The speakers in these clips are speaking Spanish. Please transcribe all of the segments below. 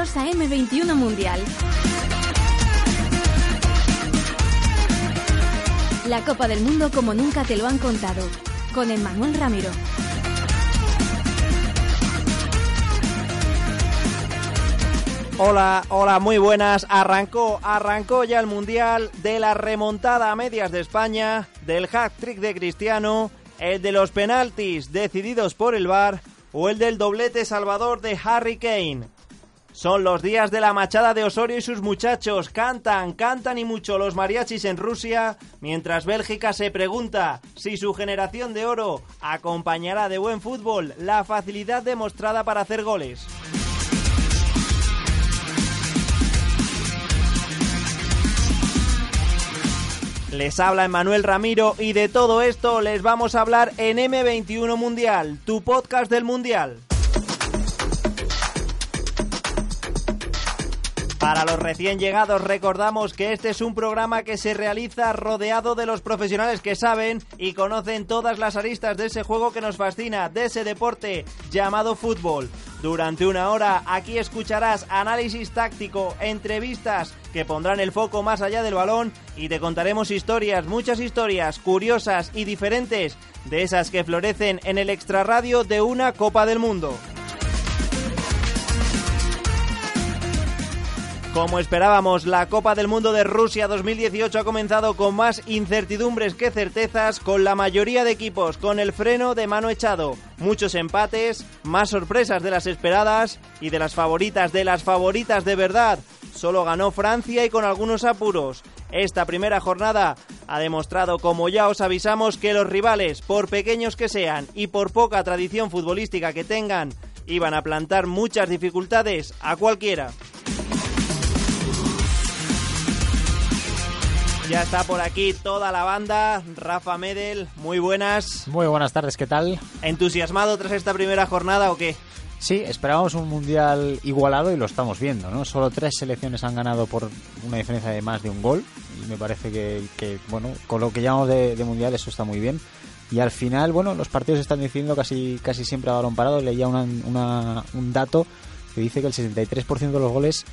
A M21 Mundial. La Copa del Mundo como nunca te lo han contado, con Emmanuel Ramiro. Hola, hola, muy buenas. Arrancó, arrancó ya el Mundial de la remontada a medias de España, del hat trick de Cristiano, el de los penaltis decididos por el VAR o el del doblete salvador de Harry Kane. Son los días de la machada de Osorio y sus muchachos. Cantan, cantan y mucho los mariachis en Rusia, mientras Bélgica se pregunta si su generación de oro acompañará de buen fútbol la facilidad demostrada para hacer goles. Les habla Emanuel Ramiro y de todo esto les vamos a hablar en M21 Mundial, tu podcast del Mundial. Para los recién llegados recordamos que este es un programa que se realiza rodeado de los profesionales que saben y conocen todas las aristas de ese juego que nos fascina, de ese deporte llamado fútbol. Durante una hora aquí escucharás análisis táctico, entrevistas que pondrán el foco más allá del balón y te contaremos historias, muchas historias curiosas y diferentes de esas que florecen en el extrarradio de una Copa del Mundo. Como esperábamos, la Copa del Mundo de Rusia 2018 ha comenzado con más incertidumbres que certezas, con la mayoría de equipos con el freno de mano echado. Muchos empates, más sorpresas de las esperadas y de las favoritas de las favoritas de verdad. Solo ganó Francia y con algunos apuros. Esta primera jornada ha demostrado, como ya os avisamos, que los rivales, por pequeños que sean y por poca tradición futbolística que tengan, iban a plantar muchas dificultades a cualquiera. Ya está por aquí toda la banda. Rafa Medel, muy buenas. Muy buenas tardes, ¿qué tal? ¿Entusiasmado tras esta primera jornada o qué? Sí, esperábamos un mundial igualado y lo estamos viendo, ¿no? Solo tres selecciones han ganado por una diferencia de más de un gol y me parece que, bueno, con lo que llamamos de, mundial eso está muy bien. Y al final, bueno, los partidos están decidiendo casi, casi siempre a balón parado. Leía un dato que dice que el 63% de los goles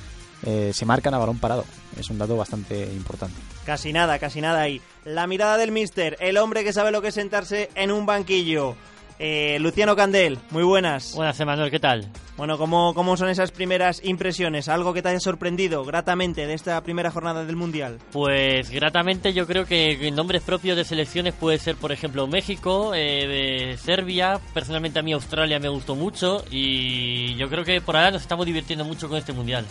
eh, se marcan a balón parado. Es un dato bastante importante. Casi nada, casi nada ahí. La mirada del mister, el hombre que sabe lo que es sentarse en un banquillo. Eh, Luciano Candel, muy buenas. Buenas, Emanuel, ¿qué tal? Bueno, ¿cómo, ¿cómo son esas primeras impresiones? ¿Algo que te haya sorprendido gratamente de esta primera jornada del Mundial? Pues gratamente yo creo que el nombre propio de selecciones puede ser, por ejemplo, México, eh, Serbia, personalmente a mí Australia me gustó mucho y yo creo que por ahora nos estamos divirtiendo mucho con este Mundial.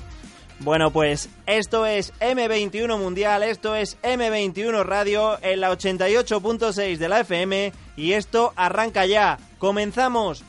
Bueno, pues esto es M21 Mundial, esto es M21 Radio en la 88.6 de la FM y esto arranca ya. ¡Comenzamos!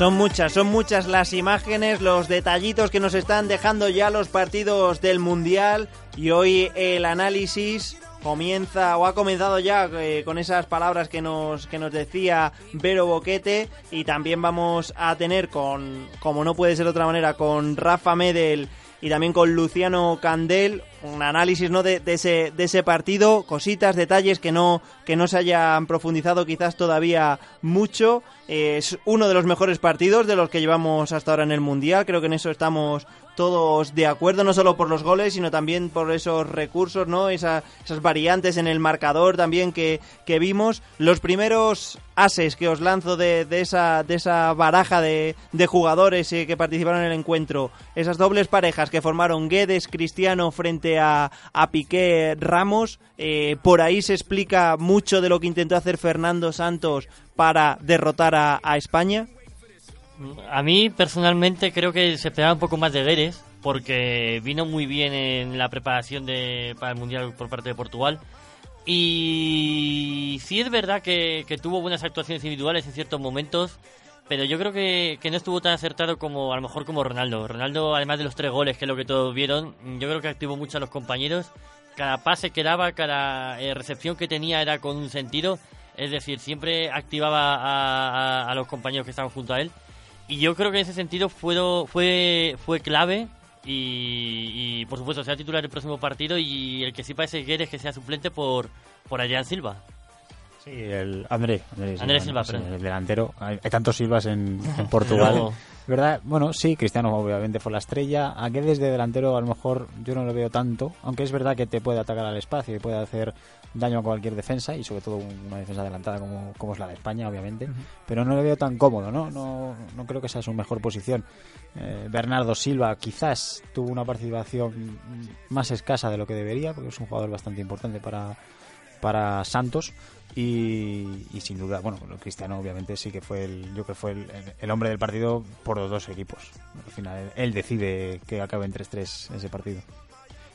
Son muchas, son muchas las imágenes, los detallitos que nos están dejando ya los partidos del Mundial. Y hoy el análisis comienza o ha comenzado ya eh, con esas palabras que nos que nos decía Vero Boquete. Y también vamos a tener con como no puede ser de otra manera con Rafa Medel y también con Luciano Candel un análisis ¿no? de, ese, de ese partido, cositas, detalles que no, que no se hayan profundizado quizás todavía mucho. es uno de los mejores partidos de los que llevamos hasta ahora en el Mundial, creo que en eso estamos todos de acuerdo, no solo por los goles, sino también por esos recursos, ¿no? esas variantes en el marcador también que, vimos. Los primeros ases que os lanzo de, esa, de esa baraja de, jugadores eh, que participaron en el encuentro, esas dobles parejas que formaron Guedes, Cristiano frente a, a Piqué Ramos, eh, por ahí se explica mucho de lo que intentó hacer Fernando Santos para derrotar a España. A mí personalmente creo que se esperaba un poco más de Guedes porque vino muy bien en la preparación de, para el Mundial por parte de Portugal. Y sí es verdad que, tuvo buenas actuaciones individuales en ciertos momentos, pero yo creo que, no estuvo tan acertado como a lo mejor como Ronaldo. Ronaldo, además de los tres goles, que es lo que todos vieron, yo creo que activó mucho a los compañeros. Cada pase que daba, cada eh, recepción que tenía era con un sentido es decir, siempre activaba a los compañeros que estaban junto a él. Y yo creo que en ese sentido fue, fue, fue clave y, y, por supuesto sea titular el próximo partido y el que sí parece que es que sea suplente por, por Adrián Silva. Sí, el André. André André Silva, sí, el delantero. Hay, hay tantos Silvas en, en Portugal. Luego- ¿Verdad? Bueno, sí, Cristiano obviamente fue la estrella. A Guedes de delantero a lo mejor yo no lo veo tanto, aunque es verdad que te puede atacar al espacio y puede hacer daño a cualquier defensa y sobre todo una defensa adelantada como, como es la de España, obviamente. Pero no le veo tan cómodo, ¿no? No, no creo que sea su mejor posición. Eh, Bernardo Silva quizás tuvo una participación más escasa de lo que debería, porque es un jugador bastante importante para, para Santos y, y sin duda, bueno, Cristiano obviamente sí que fue el, yo creo que fue el, el hombre del partido por los dos equipos. Al final él, decide que acabe en 3-3 ese partido.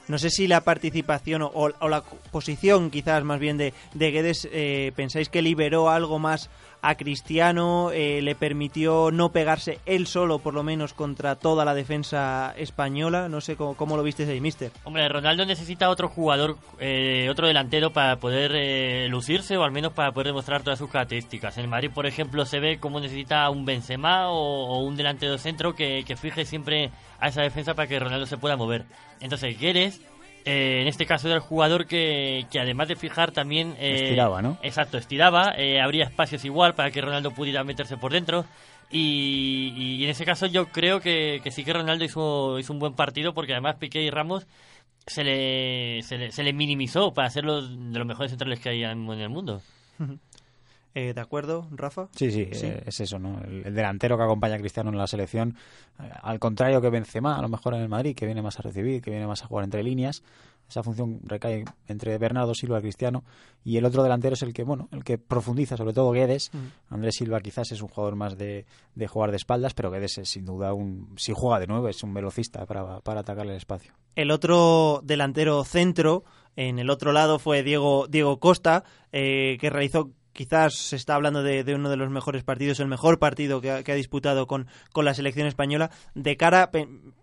No sé si la participación o, o la posición quizás más bien de, de Guedes eh, pensáis que liberó algo más a Cristiano, eh, le permitió no pegarse él solo por lo menos contra toda la defensa española. No sé cómo, cómo lo viste ahí, mister. Hombre, Ronaldo necesita otro jugador, eh, otro delantero para poder eh, lucirse o al menos para poder demostrar todas sus características. En Madrid, por ejemplo, se ve como necesita un Benzema o, un delantero centro que, que fije siempre a esa defensa para que Ronaldo se pueda mover. Entonces, Guedes, eh, en este caso era el jugador que, que además de fijar también... eh, Estiraba, ¿no? Exacto, estiraba, eh, habría espacios igual para que Ronaldo pudiera meterse por dentro. Y, y en ese caso yo creo que, que sí que Ronaldo hizo, hizo un buen partido porque además Piqué y Ramos se le, se le, se le minimizó para ser los, de los mejores centrales que hay en el mundo. Eh, ¿De acuerdo, Rafa? Sí, sí, Sí. eh, es eso, ¿no? El, el delantero que acompaña a Cristiano en la selección, eh, al contrario que Benzema, a lo mejor en el Madrid, que viene más a recibir, que viene más a jugar entre líneas, esa función recae entre Bernardo Silva y Cristiano, y el otro delantero es el que, bueno, el que profundiza, sobre todo Guedes. Andrés Silva quizás es un jugador más de, de jugar de espaldas, pero Guedes es sin duda un, si juega de nuevo, es un velocista para, para atacarle el espacio. El otro delantero centro, en el otro lado, fue Diego, Diego Costa, que realizó, quizás se está hablando de, de uno de los mejores partidos, el mejor partido que ha, que ha disputado con, con la selección española. De cara,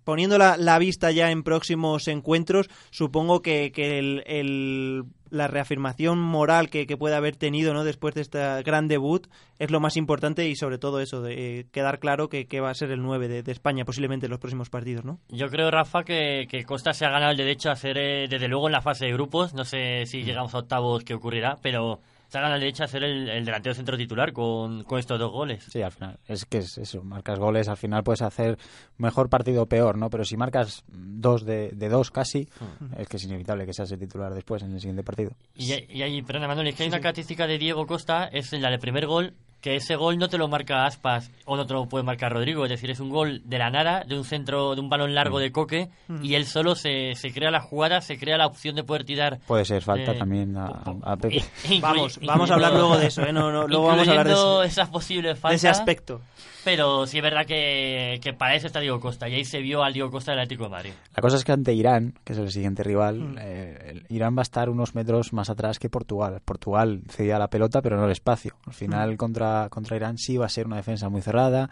poniendo la, la vista ya en próximos encuentros, supongo que, que el, el- la reafirmación moral que, que puede haber tenido ¿no? después de este gran debut es lo más importante y sobre todo eso, de eh, quedar claro que, que va a ser el 9 de, de España posiblemente en los próximos partidos, ¿no? Yo creo, Rafa, que, que Costa se ha ganado el derecho a ser, eh, desde luego, en la fase de grupos. No sé si llegamos a octavos qué ocurrirá, pero se ha ganado el derecho a ser el, el delantero centro titular con, con estos dos goles. Sí, al final, es que es eso, marcas goles, al final puedes hacer mejor partido o peor, ¿no? Pero si marcas dos de, de dos casi, es que es inevitable que seas el titular después en el siguiente partido. Y, hay, perdona Manuel, es que hay una característica de Diego Costa, es la del primer gol, que ese gol no te lo marca Aspas o no te lo puede marcar Rodrigo, es decir, es un gol de la nada, de un centro, de un balón largo de coque, y él solo se, se crea la jugada, se crea la opción de poder tirar. Puede ser falta Eh, también a, a Pepe. Vamos, vamos a hablar luego de eso, ¿eh? No, no, luego vamos a hablar de, incluyendo ese- esas posibles de faltas. ese aspecto. Pero sí es verdad que, que para eso está Diego Costa, y ahí se vio al Diego Costa del Atlético de Madrid. La cosa es que ante Irán, que es el siguiente rival, eh, el- Irán va a estar unos metros más atrás que Portugal. Portugal cedía la pelota, pero no el espacio. Al final, contra, contra Irán sí va a ser una defensa muy cerrada,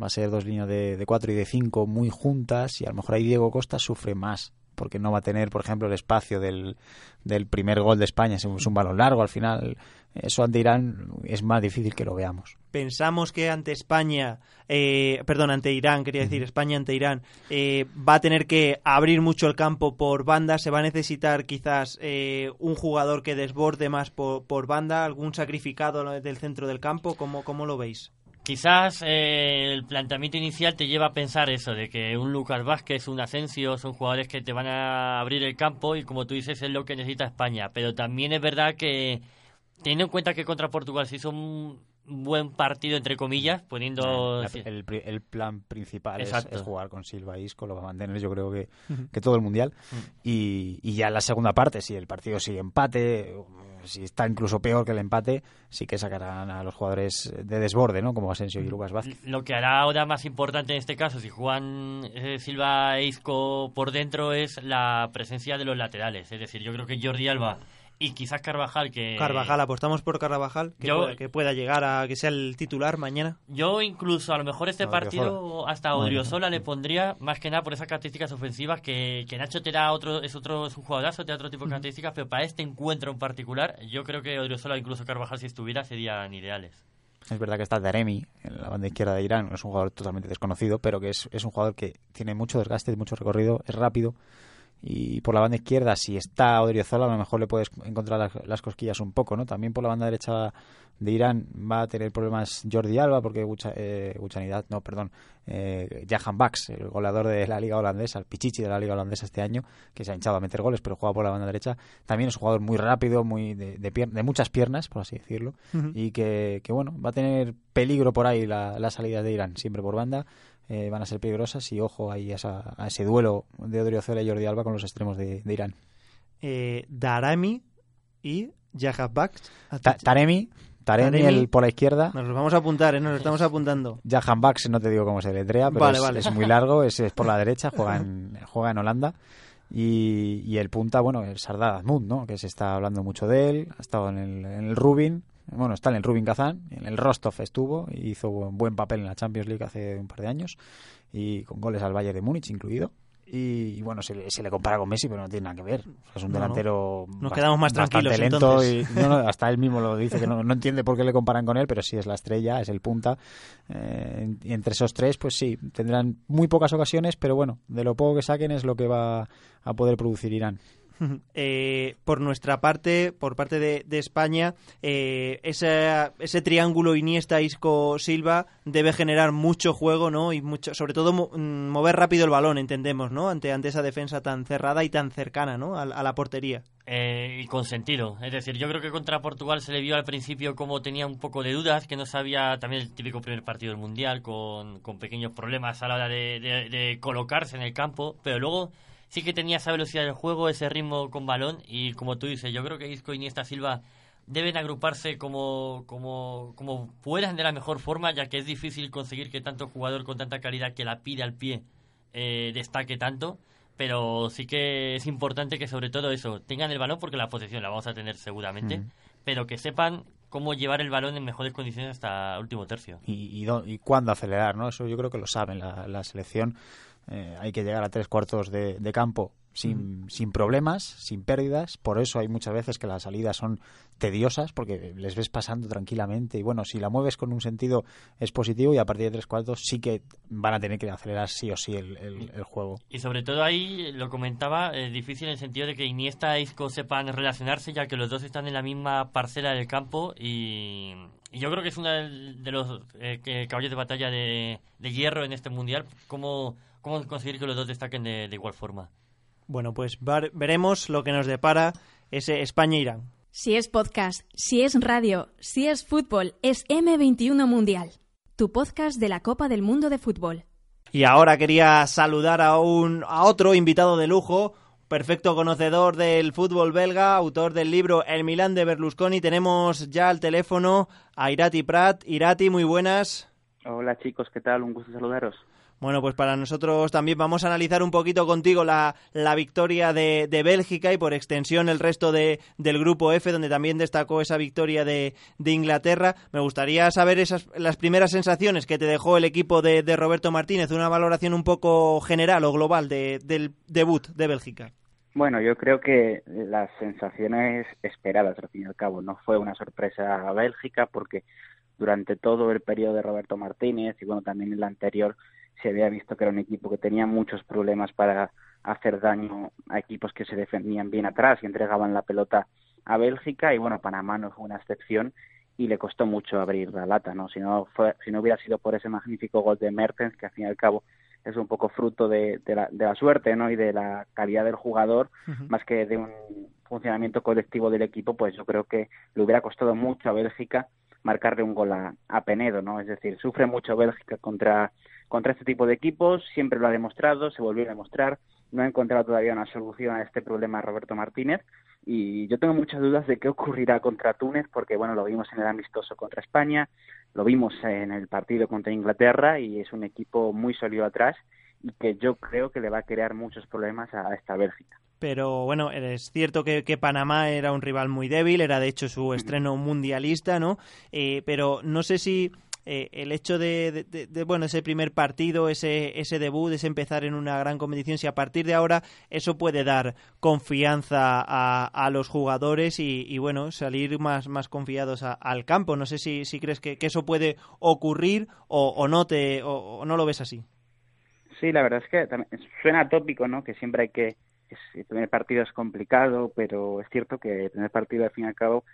va a ser dos líneas de, de cuatro y de cinco muy juntas, y a lo mejor ahí Diego Costa sufre más, porque no va a tener, por ejemplo, el espacio del, del primer gol de España, es es un balón largo al final. Eso ante Irán es más difícil que lo veamos. Pensamos que ante España, eh, perdón, ante Irán, quería decir España ante Irán, eh, va a tener que abrir mucho el campo por banda, se va a necesitar quizás eh, un jugador que desborde más por, por banda, algún sacrificado del centro del campo, ¿cómo, cómo lo veis? Quizás eh, el planteamiento inicial te lleva a pensar eso, de que un Lucas Vázquez, un Asensio, son jugadores que te van a abrir el campo y como tú dices es lo que necesita España. Pero también es verdad que, teniendo en cuenta que contra Portugal se hizo un buen partido, entre comillas, poniendo... La- el, pri- el plan principal es, jugar con Silva y Isco, lo va a mantener yo creo que, que todo el Mundial. Y, y ya en la segunda parte, si el partido sigue empate, si está incluso peor que el empate, sí que sacarán a los jugadores de desborde, ¿no? Como Asensio y Lucas Vázquez. Lo que hará ahora más importante en este caso, si juegan eh, Silva e Isco por dentro, es la presencia de los laterales. Es decir, yo creo que Jordi Alba y quizás Carvajal que Carvajal, apostamos por Carvajal, que, Yo- pueda, que pueda llegar a que sea el titular mañana. Yo incluso a lo mejor este No, partido hasta. Odriozola le pondría más que nada por esas características ofensivas que, que Nacho te da otro es otro es un jugadorazo, te da otro tipo de características, pero para este encuentro en particular yo creo que Odriozola incluso Carvajal si estuviera serían ideales. Es verdad que está Daremi en la banda izquierda de Irán, es un jugador totalmente desconocido, pero que es, es un jugador que tiene mucho desgaste, mucho recorrido, es rápido. Y por la banda izquierda, si está Odriozola, a lo mejor le puedes encontrar las, las cosquillas un poco, ¿no? También por la banda derecha de Irán va a tener problemas Jordi Alba, porque Gucha, eh, Guchanidad, no, perdón, eh, Jahan Bax, el goleador de la liga holandesa, el pichichi de la liga holandesa este año, que se ha hinchado a meter goles, pero juega por la banda derecha. También es un jugador muy rápido, muy de, de, pier- de muchas piernas, por así decirlo, y que, que, bueno, va a tener peligro por ahí la, la salida de Irán, siempre por banda. Eh, van a ser peligrosas y ojo ahí a, esa- a ese duelo de Odriozola y Jordi Alba con los extremos de, de Irán. Eh, Darami y. Ta- Taremi, Taremi, el por la izquierda. Nos los vamos a apuntar, ¿eh? nos los estamos apuntando. Jahan Bax, no te digo cómo se letrea, pero Vale, es, vale. es muy largo, es, es por la derecha, juega en, juega en Holanda. Y, y el punta, bueno, el Sardar Azmoun, ¿no? Que se está hablando mucho de él, ha estado en el, en el Rubin, bueno, está en el Rubin Kazán, en el Rostov estuvo, y hizo un buen papel en la Champions League hace un par de años, y con goles al Bayern de Múnich incluido. Y, y bueno, se le, se le compara con Messi, pero no tiene nada que ver. Es un No, no. delantero Nos quedamos más bastante tranquilos, lento y no, no, hasta él mismo lo dice que no, no entiende por qué le comparan con él, pero sí es la estrella, es el punta. Eh, y entre esos tres, pues sí, tendrán muy pocas ocasiones, pero bueno, de lo poco que saquen es lo que va a poder producir Irán. Eh, por nuestra parte, por parte de, España, eh, ese, ese triángulo Iniesta-Isco-Silva debe generar mucho juego, ¿no? Y mucho, sobre todo mo- mm, mover rápido el balón, entendemos, ¿no? Ante, esa defensa tan cerrada y tan cercana, ¿no? A, a la portería. Eh, y con sentido. Es decir, yo creo que contra Portugal se le vio al principio como tenía un poco de dudas, que no sabía también el típico primer partido del Mundial, con, pequeños problemas a la hora de colocarse en el campo, pero luego sí que tenía esa velocidad del juego, ese ritmo con balón, y como tú dices, yo creo que Isco y Iniesta Silva deben agruparse como, como, como puedan de la mejor forma, ya que es difícil conseguir que tanto jugador con tanta calidad que la pide al pie eh, destaque tanto pero sí que es importante que sobre todo eso tengan el balón porque la posesión la vamos a tener seguramente pero que sepan cómo llevar el balón en mejores condiciones hasta el último tercio Y, y, y cuándo acelerar, ¿no? Eso yo creo que lo saben la, la selección. Eh, hay que llegar a tres cuartos de, de campo sin, sin problemas, sin pérdidas. Por eso hay muchas veces que las salidas son tediosas porque les ves pasando tranquilamente. Y bueno, si la mueves con un sentido es positivo y a partir de tres cuartos sí que van a tener que acelerar sí o sí el, el- el juego. y sobre todo ahí lo comentaba eh, difícil en el sentido de que Iniesta e Isco sepan relacionarse ya que los dos están en la misma parcela del campo y, y yo creo que es uno de los eh, caballos de batalla de, de hierro en este mundial cómo, cómo conseguir que los dos destaquen de, de igual forma Bueno, pues veremos lo que nos depara ese España-Irán. Si es podcast, si es radio, si es fútbol, es M21 Mundial. Tu podcast de la Copa del Mundo de Fútbol. Y ahora quería saludar a un a otro invitado de lujo, perfecto conocedor del fútbol belga, autor del libro El Milán de Berlusconi. Tenemos ya al teléfono a Irati Prat. Irati, muy buenas. Hola chicos, ¿qué tal? Un gusto saludaros. Bueno, pues para nosotros también vamos a analizar un poquito contigo la, la victoria de, de Bélgica y por extensión el resto de, del grupo F, donde también destacó esa victoria de, de Inglaterra. Me gustaría saber esas, las primeras sensaciones que te dejó el equipo de, Roberto Martínez, una valoración un poco general o global de- del debut de Bélgica. Bueno, yo creo que las sensaciones esperadas, al fin y al cabo, no fue una sorpresa a Bélgica porque durante todo el periodo de Roberto Martínez y bueno, también el anterior se había visto que era un equipo que tenía muchos problemas para hacer daño a equipos que se defendían bien atrás y entregaban la pelota a Bélgica y bueno, Panamá no fue una excepción y le costó mucho abrir la lata, ¿no? Si no fue, si no hubiera sido por ese magnífico gol de Mertens, que al fin y al cabo es un poco fruto de, de, la, de la suerte, ¿no? Y de la calidad del jugador, más que de un funcionamiento colectivo del equipo, pues yo creo que le hubiera costado mucho a Bélgica marcarle un gol a, a Penedo, ¿no? Es decir, sufre mucho Bélgica contra, contra este tipo de equipos, siempre lo ha demostrado, se volvió a demostrar, no ha encontrado todavía una solución a este problema Roberto Martínez y yo tengo muchas dudas de qué ocurrirá contra Túnez porque bueno, lo vimos en el amistoso contra España, lo vimos en el partido contra Inglaterra y es un equipo muy sólido atrás y que yo creo que le va a crear muchos problemas a, esta Bélgica. pero bueno, es cierto que, Panamá era un rival muy débil, era de hecho su estreno mundialista, ¿no? Eh, pero no sé si eh, el hecho de, bueno, ese primer partido, ese, ese debut, ese empezar en una gran competición, si a partir de ahora eso puede dar confianza a, los jugadores y, bueno, salir más, más confiados al campo. No sé si, si crees que, eso puede ocurrir o, no te, o no lo ves así. Sí, la verdad es que suena tópico, ¿no? Que siempre hay que el primer partido es complicado, pero es cierto que el primer partido al fin y al cabo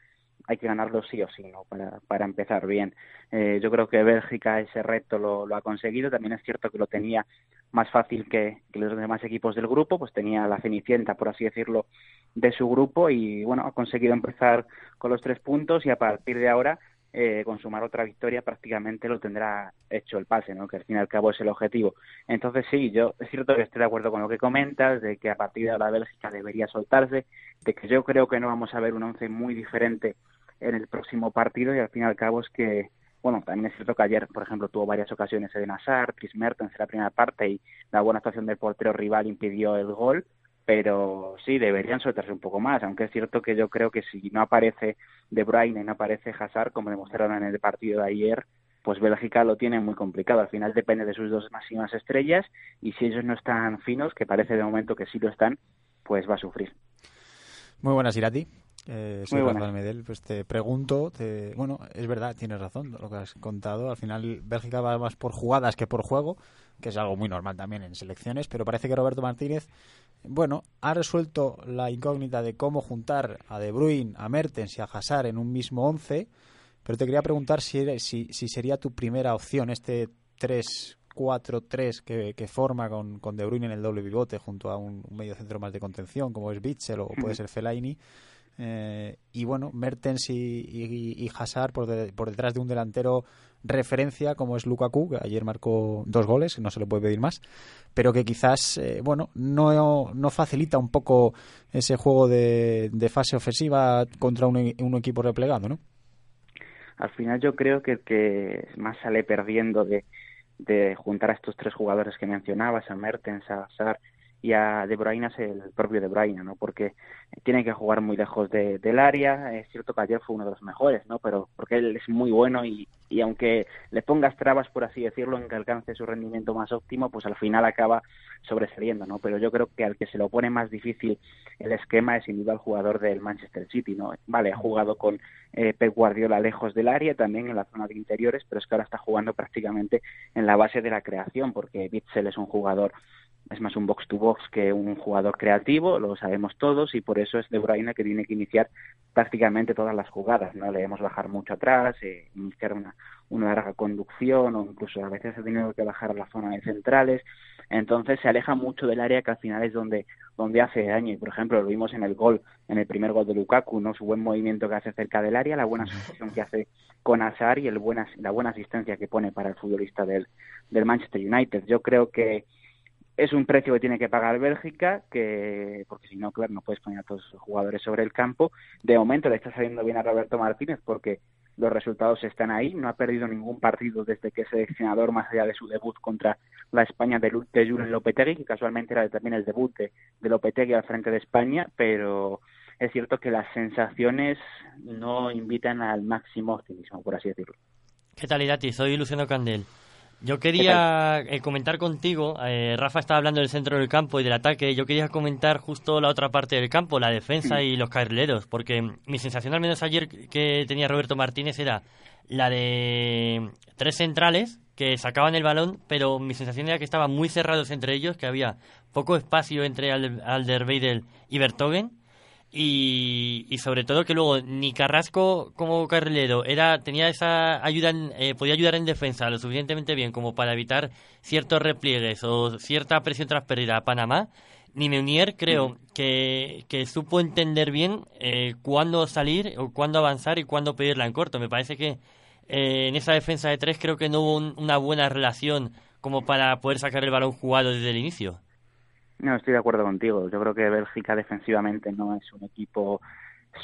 hay que ganarlo sí o sí, ¿no? Para, para empezar bien. Eh, yo creo que Bélgica ese reto lo, ha conseguido. También es cierto que lo tenía más fácil que, que, los demás equipos del grupo, pues tenía la cenicienta, por así decirlo, de su grupo y bueno, ha conseguido empezar con los tres puntos y a partir de ahora eh, consumar otra victoria prácticamente lo tendrá hecho el pase, ¿no? que al fin y al cabo es el objetivo. Entonces sí, yo es cierto que estoy de acuerdo con lo que comentas, de que a partir de ahora Bélgica debería soltarse, de que yo creo que no vamos a ver un once muy diferente en el próximo partido y al fin y al cabo es que bueno, también es cierto que ayer, por ejemplo, tuvo varias ocasiones de Nazar, Chris Mertens en la primera parte y la buena actuación del portero rival impidió el gol, pero sí, deberían soltarse un poco más, aunque es cierto que yo creo que si no aparece De Bruyne y no aparece Hazard, como demostraron en el partido de ayer, pues Bélgica lo tiene muy complicado. Al final depende de sus dos máximas estrellas y si ellos no están finos, que parece de momento que sí lo están, pues va a sufrir. Muy buenas, Irati. Eh, soy Rafael Medel, pues te pregunto, te... bueno, es verdad, tienes razón lo que has contado. Al final Bélgica va más por jugadas que por juego, que es algo muy normal también en selecciones, pero parece que Roberto Martínez bueno, ha resuelto la incógnita de cómo juntar a De Bruyne, a Mertens y a Hazard en un mismo once, pero te quería preguntar si, si, sería tu primera opción este 3-4-3 que, que, forma con, con, De Bruyne en el doble pivote junto a un, medio centro más de contención como es Bitzel o puede ser Fellaini. Eh, y bueno, Mertens y, y, Hazard por, por detrás de un delantero referencia como es Lukaku, que ayer marcó dos goles, no se le puede pedir más, pero que quizás, eh, bueno, no, no facilita un poco ese juego de, de fase ofensiva contra un, un, equipo replegado, ¿no? Al final yo creo que el que más sale perdiendo de, de juntar a estos tres jugadores que mencionabas, a Mertens, a Hazard y a De Bruyne es el propio De Bruyne, ¿no? Porque tiene que jugar muy lejos de, del área. Es cierto que ayer fue uno de los mejores, ¿no? Pero porque él es muy bueno y, y aunque le pongas trabas, por así decirlo, en que alcance su rendimiento más óptimo, pues al final acaba sobresaliendo, ¿no? Pero yo creo que al que se lo pone más difícil el esquema es sin duda el jugador del Manchester City, ¿no? Vale, ha jugado con eh, Pep Guardiola lejos del área, también en la zona de interiores, pero es que ahora está jugando prácticamente en la base de la creación, porque Bitzel es un jugador es más un box to box que un jugador creativo, lo sabemos todos, y por eso es De Bruyne que tiene que iniciar prácticamente todas las jugadas, no debemos bajar mucho atrás, eh, iniciar una, una larga conducción, o incluso a veces ha tenido que bajar a la zona de centrales, entonces se aleja mucho del área que al final es donde, donde hace daño, y por ejemplo lo vimos en el gol, en el primer gol de Lukaku, ¿no? su buen movimiento que hace cerca del área, la buena asociación que hace con Azar y el buena, la buena asistencia que pone para el futbolista del, del Manchester United. Yo creo que es un precio que tiene que pagar Bélgica, que porque si no, claro, no puedes poner a todos los jugadores sobre el campo. De momento le está saliendo bien a Roberto Martínez porque los resultados están ahí. No ha perdido ningún partido desde que es seleccionador, más allá de su debut contra la España de, de Julen Lopetegui, que casualmente era también el debut de, de Lopetegui al frente de España, pero es cierto que las sensaciones no invitan al máximo optimismo, por así decirlo. ¿Qué tal, Irati? Soy Luciano Candel. Yo quería eh, comentar contigo, eh, Rafa estaba hablando del centro del campo y del ataque, yo quería comentar justo la otra parte del campo, la defensa y los carrileros, porque mi sensación al menos ayer que tenía Roberto Martínez era la de tres centrales que sacaban el balón, pero mi sensación era que estaban muy cerrados entre ellos, que había poco espacio entre Alderweireld y Bertogen y, y, sobre todo que luego ni Carrasco como carrilero era tenía esa ayuda eh, podía ayudar en defensa lo suficientemente bien como para evitar ciertos repliegues o cierta presión tras pérdida a Panamá ni Meunier creo mm. que, que supo entender bien eh, cuándo salir o cuándo avanzar y cuándo pedirla en corto me parece que eh, en esa defensa de tres creo que no hubo una buena relación como para poder sacar el balón jugado desde el inicio no, estoy de acuerdo contigo. Yo creo que Bélgica defensivamente no es un equipo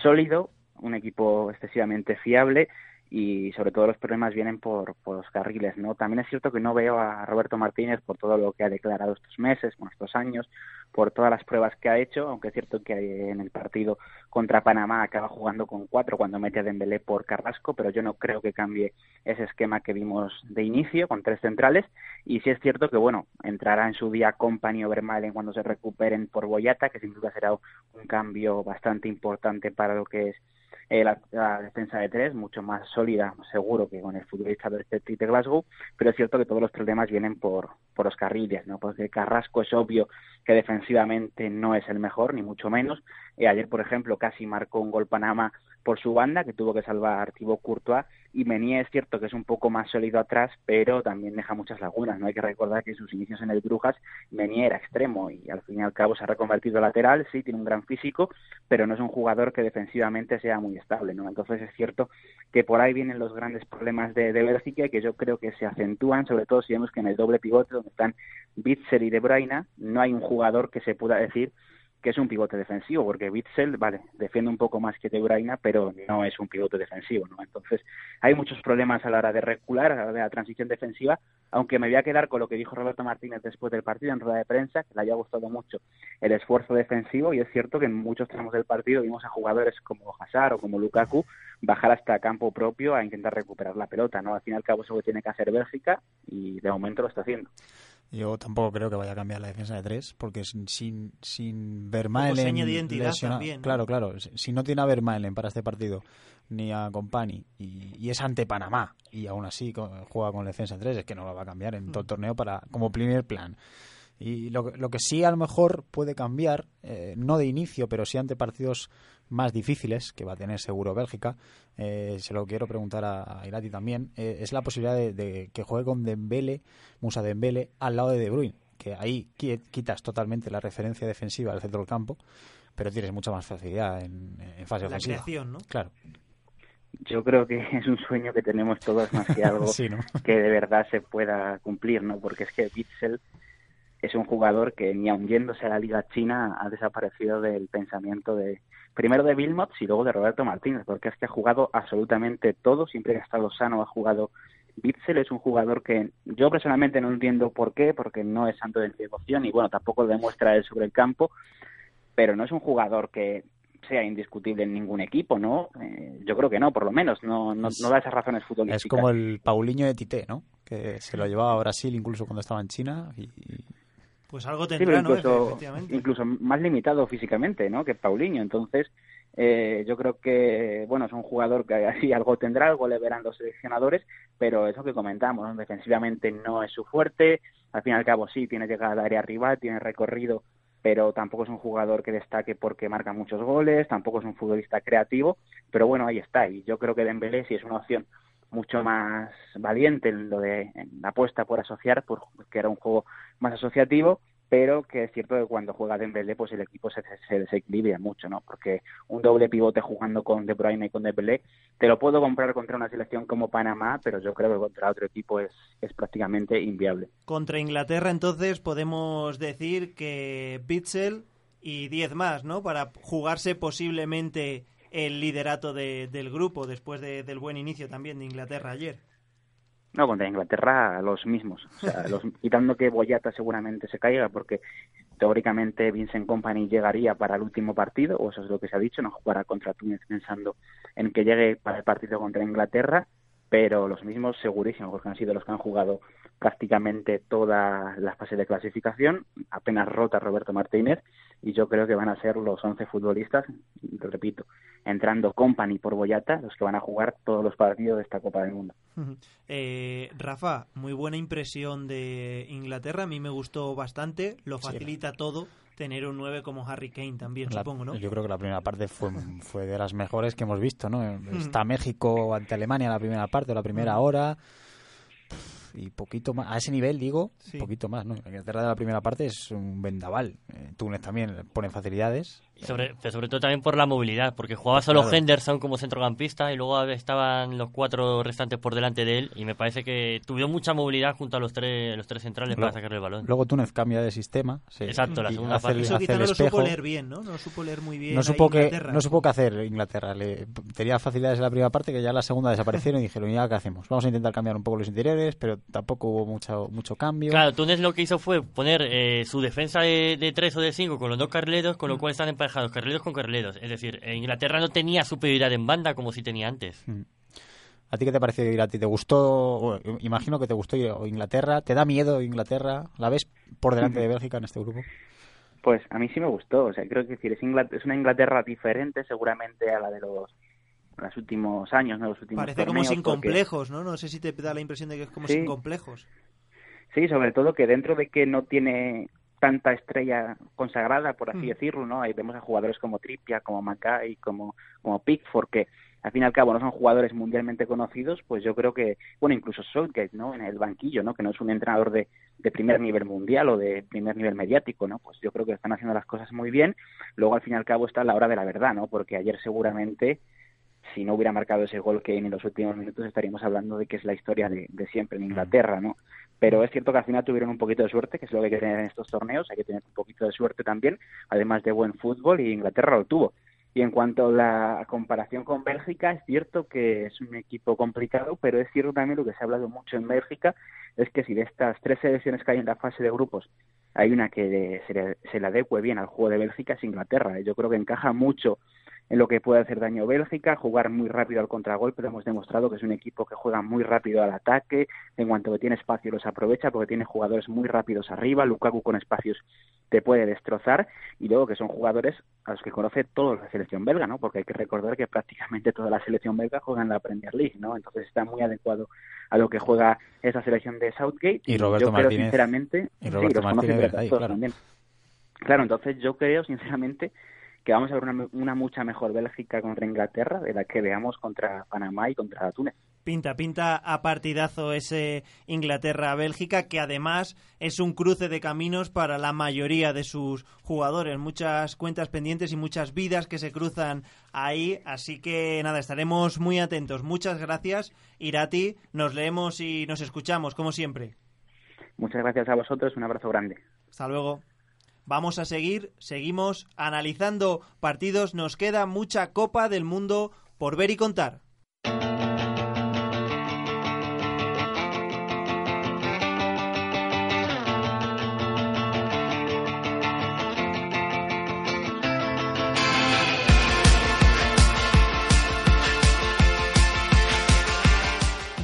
sólido, un equipo excesivamente fiable y sobre todo los problemas vienen por, por los carriles, ¿no? También es cierto que no veo a Roberto Martínez por todo lo que ha declarado estos meses, con estos años, por todas las pruebas que ha hecho, aunque es cierto que en el partido contra Panamá acaba jugando con cuatro cuando mete a Dembélé por Carrasco, pero yo no creo que cambie ese esquema que vimos de inicio con tres centrales y sí es cierto que bueno, entrará en su día Company o cuando se recuperen por Boyata, que sin duda será un cambio bastante importante para lo que es eh, la, defensa de tres, mucho más sólida, seguro que con el futbolista del Celtic de Glasgow, pero es cierto que todos los problemas vienen por, por los carriles, ¿no? Porque Carrasco es obvio que defensivamente no es el mejor, ni mucho menos. Eh, ayer, por ejemplo, casi marcó un gol Panamá por su banda, que tuvo que salvar Thibaut Courtois, y Menier es cierto que es un poco más sólido atrás, pero también deja muchas lagunas. No hay que recordar que en sus inicios en el Brujas Menier era extremo y al fin y al cabo se ha reconvertido lateral, sí, tiene un gran físico, pero no es un jugador que defensivamente sea muy estable, ¿no? Entonces es cierto que por ahí vienen los grandes problemas de, de Bélgica que yo creo que se acentúan, sobre todo si vemos que en el doble pivote donde están Bitzer y De Bruyne, no hay un jugador que se pueda decir que es un pivote defensivo, porque Witzel, vale, defiende un poco más que De pero no es un pivote defensivo, ¿no? Entonces, hay muchos problemas a la hora de recular, a la hora de la transición defensiva, aunque me voy a quedar con lo que dijo Roberto Martínez después del partido en rueda de prensa, que le haya gustado mucho el esfuerzo defensivo, y es cierto que en muchos tramos del partido vimos a jugadores como Hazard o como Lukaku bajar hasta campo propio a intentar recuperar la pelota, ¿no? Al fin y al cabo eso lo tiene que hacer Bélgica, y de momento lo está haciendo. Yo tampoco creo que vaya a cambiar la defensa de tres, porque sin, sin Vermaelen Claro, claro. Si no tiene a Vermaelen para este partido, ni a Company, y, es ante Panamá, y aún así juega con la defensa de tres, es que no lo va a cambiar en todo el mm. torneo para como primer plan. Y lo, lo que sí a lo mejor puede cambiar, eh, no de inicio, pero sí ante partidos más difíciles que va a tener seguro Bélgica, eh, se lo quiero preguntar a, Irati también, eh, es la posibilidad de, que juegue con Dembele, Musa Dembele, al lado de De Bruyne, que ahí quitas totalmente la referencia defensiva del centro del campo, pero tienes mucha más facilidad en, fase la ofensiva. Creación, ¿no? Claro. Yo creo que es un sueño que tenemos todos más que algo que de verdad se pueda cumplir, ¿no? Porque es que Witzel es un jugador que ni aun yéndose a la Liga China ha desaparecido del pensamiento de primero de Wilmot y luego de Roberto Martínez, porque es que ha jugado absolutamente todo, siempre que ha estado sano ha jugado Bitzel, es un jugador que yo personalmente no entiendo por qué, porque no es santo de devoción y bueno, tampoco lo demuestra él sobre el campo, pero no es un jugador que sea indiscutible en ningún equipo, ¿no? Eh, yo creo que no, por lo menos, no, no, no, da esas razones futbolísticas. Es como el Paulinho de Tite, ¿no? Que se lo llevaba a Brasil incluso cuando estaba en China y, pues algo tendrá, incluso, Incluso más limitado físicamente, ¿no? Que Paulinho. Entonces, eh, yo creo que, bueno, es un jugador que así algo tendrá, algo le verán los seleccionadores, pero eso que comentamos, defensivamente no es su fuerte. Al fin y al cabo, sí, tiene llegada al área rival, tiene recorrido, pero tampoco es un jugador que destaque porque marca muchos goles, tampoco es un futbolista creativo, pero bueno, ahí está. Y yo creo que Dembélé sí es una opción mucho más valiente en lo de la apuesta por asociar, porque era un juego más asociativo, pero que es cierto que cuando juega Dembélé pues el equipo se, se, desequilibra mucho, ¿no? Porque un doble pivote jugando con De Bruyne y con Dembélé te lo puedo comprar contra una selección como Panamá, pero yo creo que contra otro equipo es, es prácticamente inviable. Contra Inglaterra entonces podemos decir que Bitzel y 10 más, ¿no? Para jugarse posiblemente el liderato del grupo después del buen inicio también de Inglaterra ayer. No, contra Inglaterra los mismos. O sea, los, quitando que Boyata seguramente se caiga, porque teóricamente Vincent Company llegaría para el último partido, o eso es lo que se ha dicho, no jugará contra Túnez pensando en que llegue para el partido contra Inglaterra, pero los mismos segurísimos, porque han sido los que han jugado prácticamente toda la fase de clasificación, apenas rota Roberto Martínez, y yo creo que van a ser los 11 futbolistas, lo repito, entrando Company por Boyata, los que van a jugar todos los partidos de esta Copa del Mundo. Eh, Rafa, muy buena impresión de Inglaterra, a mí me gustó bastante, lo facilita todo tener un 9 como Harry Kane también, supongo, ¿no? Yo creo que la primera parte fue, fue de las mejores que hemos visto, ¿no? Está México ante Alemania la primera parte, la primera hora y poquito más, a ese nivel digo, poquito más, ¿no? Inglaterra de la primera parte es un vendaval, eh, Túnez también pone facilidades. Sobre, sobre todo también por la movilidad, porque jugaba solo Henderson como centrocampista y luego estaban los cuatro restantes por delante de él y me parece que tuvieron mucha movilidad junto a los tres, los tres centrales para sacarle el balón. Luego Túnez cambia de sistema. Exacto, la segunda parte. Eso quizá no lo supo leer bien, ¿no? No supo leer muy bien. No supo, que, no supo qué hacer Inglaterra. Le, tenía facilidades en la primera parte que ya en la segunda desaparecieron y dijeron, ya, ¿qué hacemos? Vamos a intentar cambiar un poco los interiores, pero tampoco hubo mucho, mucho cambio. Claro, Túnez lo que hizo fue poner eh, su defensa de, de, tres o de cinco con los dos carleros, con lo mm. cual están emparejados carleros con carleros es decir, Inglaterra no tenía superioridad en banda como si tenía antes. Mm. ¿A ti qué te pareció ir a ti? ¿Te gustó? imagino que te gustó Inglaterra. ¿Te da miedo Inglaterra? ¿La ves por delante de Bélgica en este grupo? Pues a mí sí me gustó. O sea, creo que decir, es, es una Inglaterra diferente seguramente a la de los los últimos años, ¿no? Los últimos Parece como sin complejos, ¿no? No sé si te da la impresión de que es como sin complejos. Sí, sobre todo que dentro de que no tiene tanta estrella consagrada, por así mm. decirlo, ¿no? Ahí vemos a jugadores como Trippier, como Mackay, como, como Pickford, que al fin y al cabo no son jugadores mundialmente conocidos, pues yo creo que, bueno, incluso Southgate, ¿no? En el banquillo, ¿no? Que no es un entrenador de, de primer nivel mundial o de primer nivel mediático, ¿no? Pues yo creo que están haciendo las cosas muy bien. Luego, al fin y al cabo, está la hora de la verdad, ¿no? Porque ayer seguramente si no hubiera marcado ese gol que en los últimos minutos estaríamos hablando de que es la historia de, de siempre en Inglaterra, ¿no? pero es cierto que al final tuvieron un poquito de suerte, que es lo que hay que tener en estos torneos, hay que tener un poquito de suerte también, además de buen fútbol, y Inglaterra lo tuvo. Y en cuanto a la comparación con Bélgica, es cierto que es un equipo complicado, pero es cierto también lo que se ha hablado mucho en Bélgica, es que si de estas tres selecciones que hay en la fase de grupos hay una que se le, se le adecue bien al juego de Bélgica, es Inglaterra. Yo creo que encaja mucho en lo que puede hacer daño Bélgica, jugar muy rápido al contragolpe, hemos demostrado que es un equipo que juega muy rápido al ataque, en cuanto que tiene espacio los aprovecha porque tiene jugadores muy rápidos arriba, Lukaku con espacios te puede destrozar y luego que son jugadores a los que conoce toda la selección belga, ¿no? Porque hay que recordar que prácticamente toda la selección belga juega en la Premier League, ¿no? Entonces está muy adecuado a lo que juega esa selección de Southgate y Roberto yo creo sinceramente y Roberto Martínez claro. también. Claro, entonces yo creo sinceramente que vamos a ver una, mucha mejor Bélgica contra Inglaterra de la que veamos contra Panamá y contra Túnez. Pinta, pinta a partidazo ese Inglaterra-Bélgica, que además es un cruce de caminos para la mayoría de sus jugadores. Muchas cuentas pendientes y muchas vidas que se cruzan ahí. Así que nada, estaremos muy atentos. Muchas gracias, Irati. Nos leemos y nos escuchamos, como siempre. Muchas gracias a vosotros. Un abrazo grande. Hasta luego. Vamos a seguir, seguimos analizando partidos, nos queda mucha Copa del Mundo por ver y contar.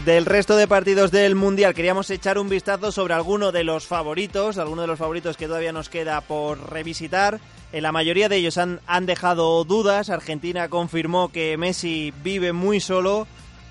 Del resto de partidos del Mundial queríamos echar un vistazo sobre alguno de los favoritos, alguno de los favoritos que todavía nos queda por revisitar. En la mayoría de ellos han, han dejado dudas. Argentina confirmó que Messi vive muy solo.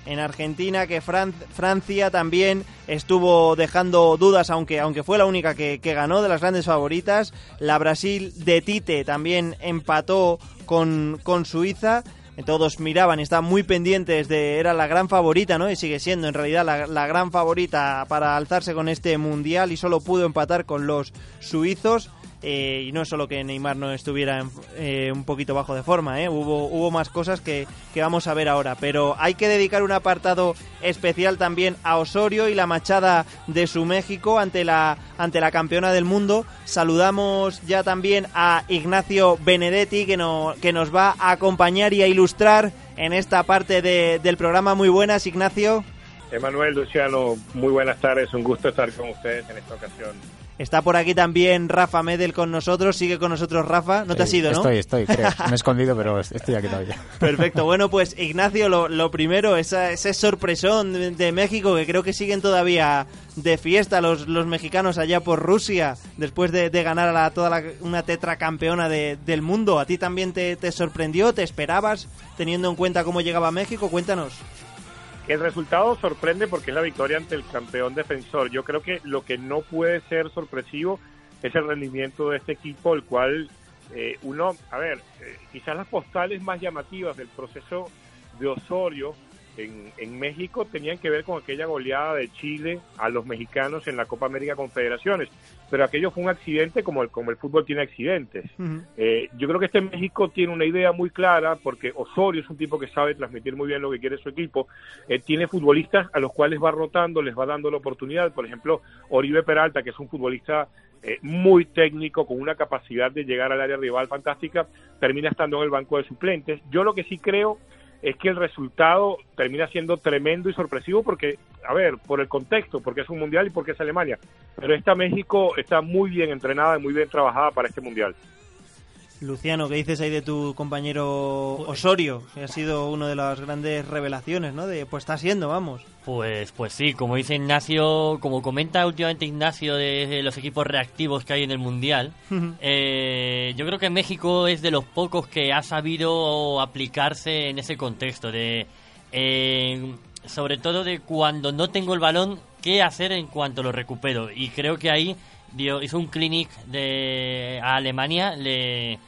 En Argentina que Francia también estuvo dejando dudas, aunque, aunque fue la única que, que ganó de las grandes favoritas. La Brasil de Tite también empató con, con Suiza todos miraban y estaban muy pendientes de era la gran favorita, ¿no? Y sigue siendo en realidad la, la, gran favorita para alzarse con este mundial y solo pudo empatar con los suizos. Eh, y no es solo que Neymar no estuviera eh, un poquito bajo de forma, ¿eh? hubo, hubo más cosas que, que, vamos a ver ahora. Pero hay que dedicar un apartado especial también a Osorio y la machada de su México ante la, ante la campeona del mundo. Saludamos ya también a Ignacio Benedetti que, no, que nos va a acompañar y a ilustrar en esta parte de, del programa. Muy buenas, Ignacio. Emanuel, Luciano, muy buenas tardes. Un gusto estar con ustedes en esta ocasión. Está por aquí también Rafa Medel con nosotros. Sigue con nosotros Rafa. No te has ido, ¿no? Estoy, estoy, creo. Me he escondido, pero estoy aquí todavía. Perfecto. Bueno, pues Ignacio, lo, primero, esa, ese sorpresón de, México que creo que siguen todavía de fiesta los, los mexicanos allá por Rusia después de, ganar a la, toda la, una tetracampeona de, del mundo. ¿A ti también te, te sorprendió? ¿Te esperabas teniendo en cuenta cómo llegaba México? Cuéntanos. El resultado sorprende porque es la victoria ante el campeón defensor. Yo creo que lo que no puede ser sorpresivo es el rendimiento de este equipo, el cual eh, uno, a ver, eh, quizás las postales más llamativas del proceso de Osorio en, en México tenían que ver con aquella goleada de Chile a los mexicanos en la Copa América Confederaciones, pero aquello fue un accidente como el, como el fútbol tiene accidentes. Eh, yo creo que este México tiene una idea muy clara porque Osorio es un tipo que sabe transmitir muy bien lo que quiere su equipo, eh, tiene futbolistas a los cuales va rotando, les va dando la oportunidad, por ejemplo, Oribe Peralta, que es un futbolista eh, muy técnico, con una capacidad de llegar al área rival fantástica, termina estando en el banco de suplentes. Yo lo que sí creo es que el resultado termina siendo tremendo y sorpresivo porque, a ver, por el contexto, porque es un mundial y porque es Alemania. Pero esta México está muy bien entrenada y muy bien trabajada para este mundial. Luciano, ¿qué dices ahí de tu compañero Osorio? Que ha sido una de las grandes revelaciones, ¿no? De, pues está siendo, vamos. Pues, pues sí, como dice Ignacio, como comenta últimamente Ignacio de, los equipos reactivos que hay en el Mundial, eh, yo creo que México es de los pocos que ha sabido aplicarse en ese contexto, de eh, sobre todo de cuando no tengo el balón, qué hacer en cuanto lo recupero. Y creo que ahí dio, hizo un clinic de, a Alemania, le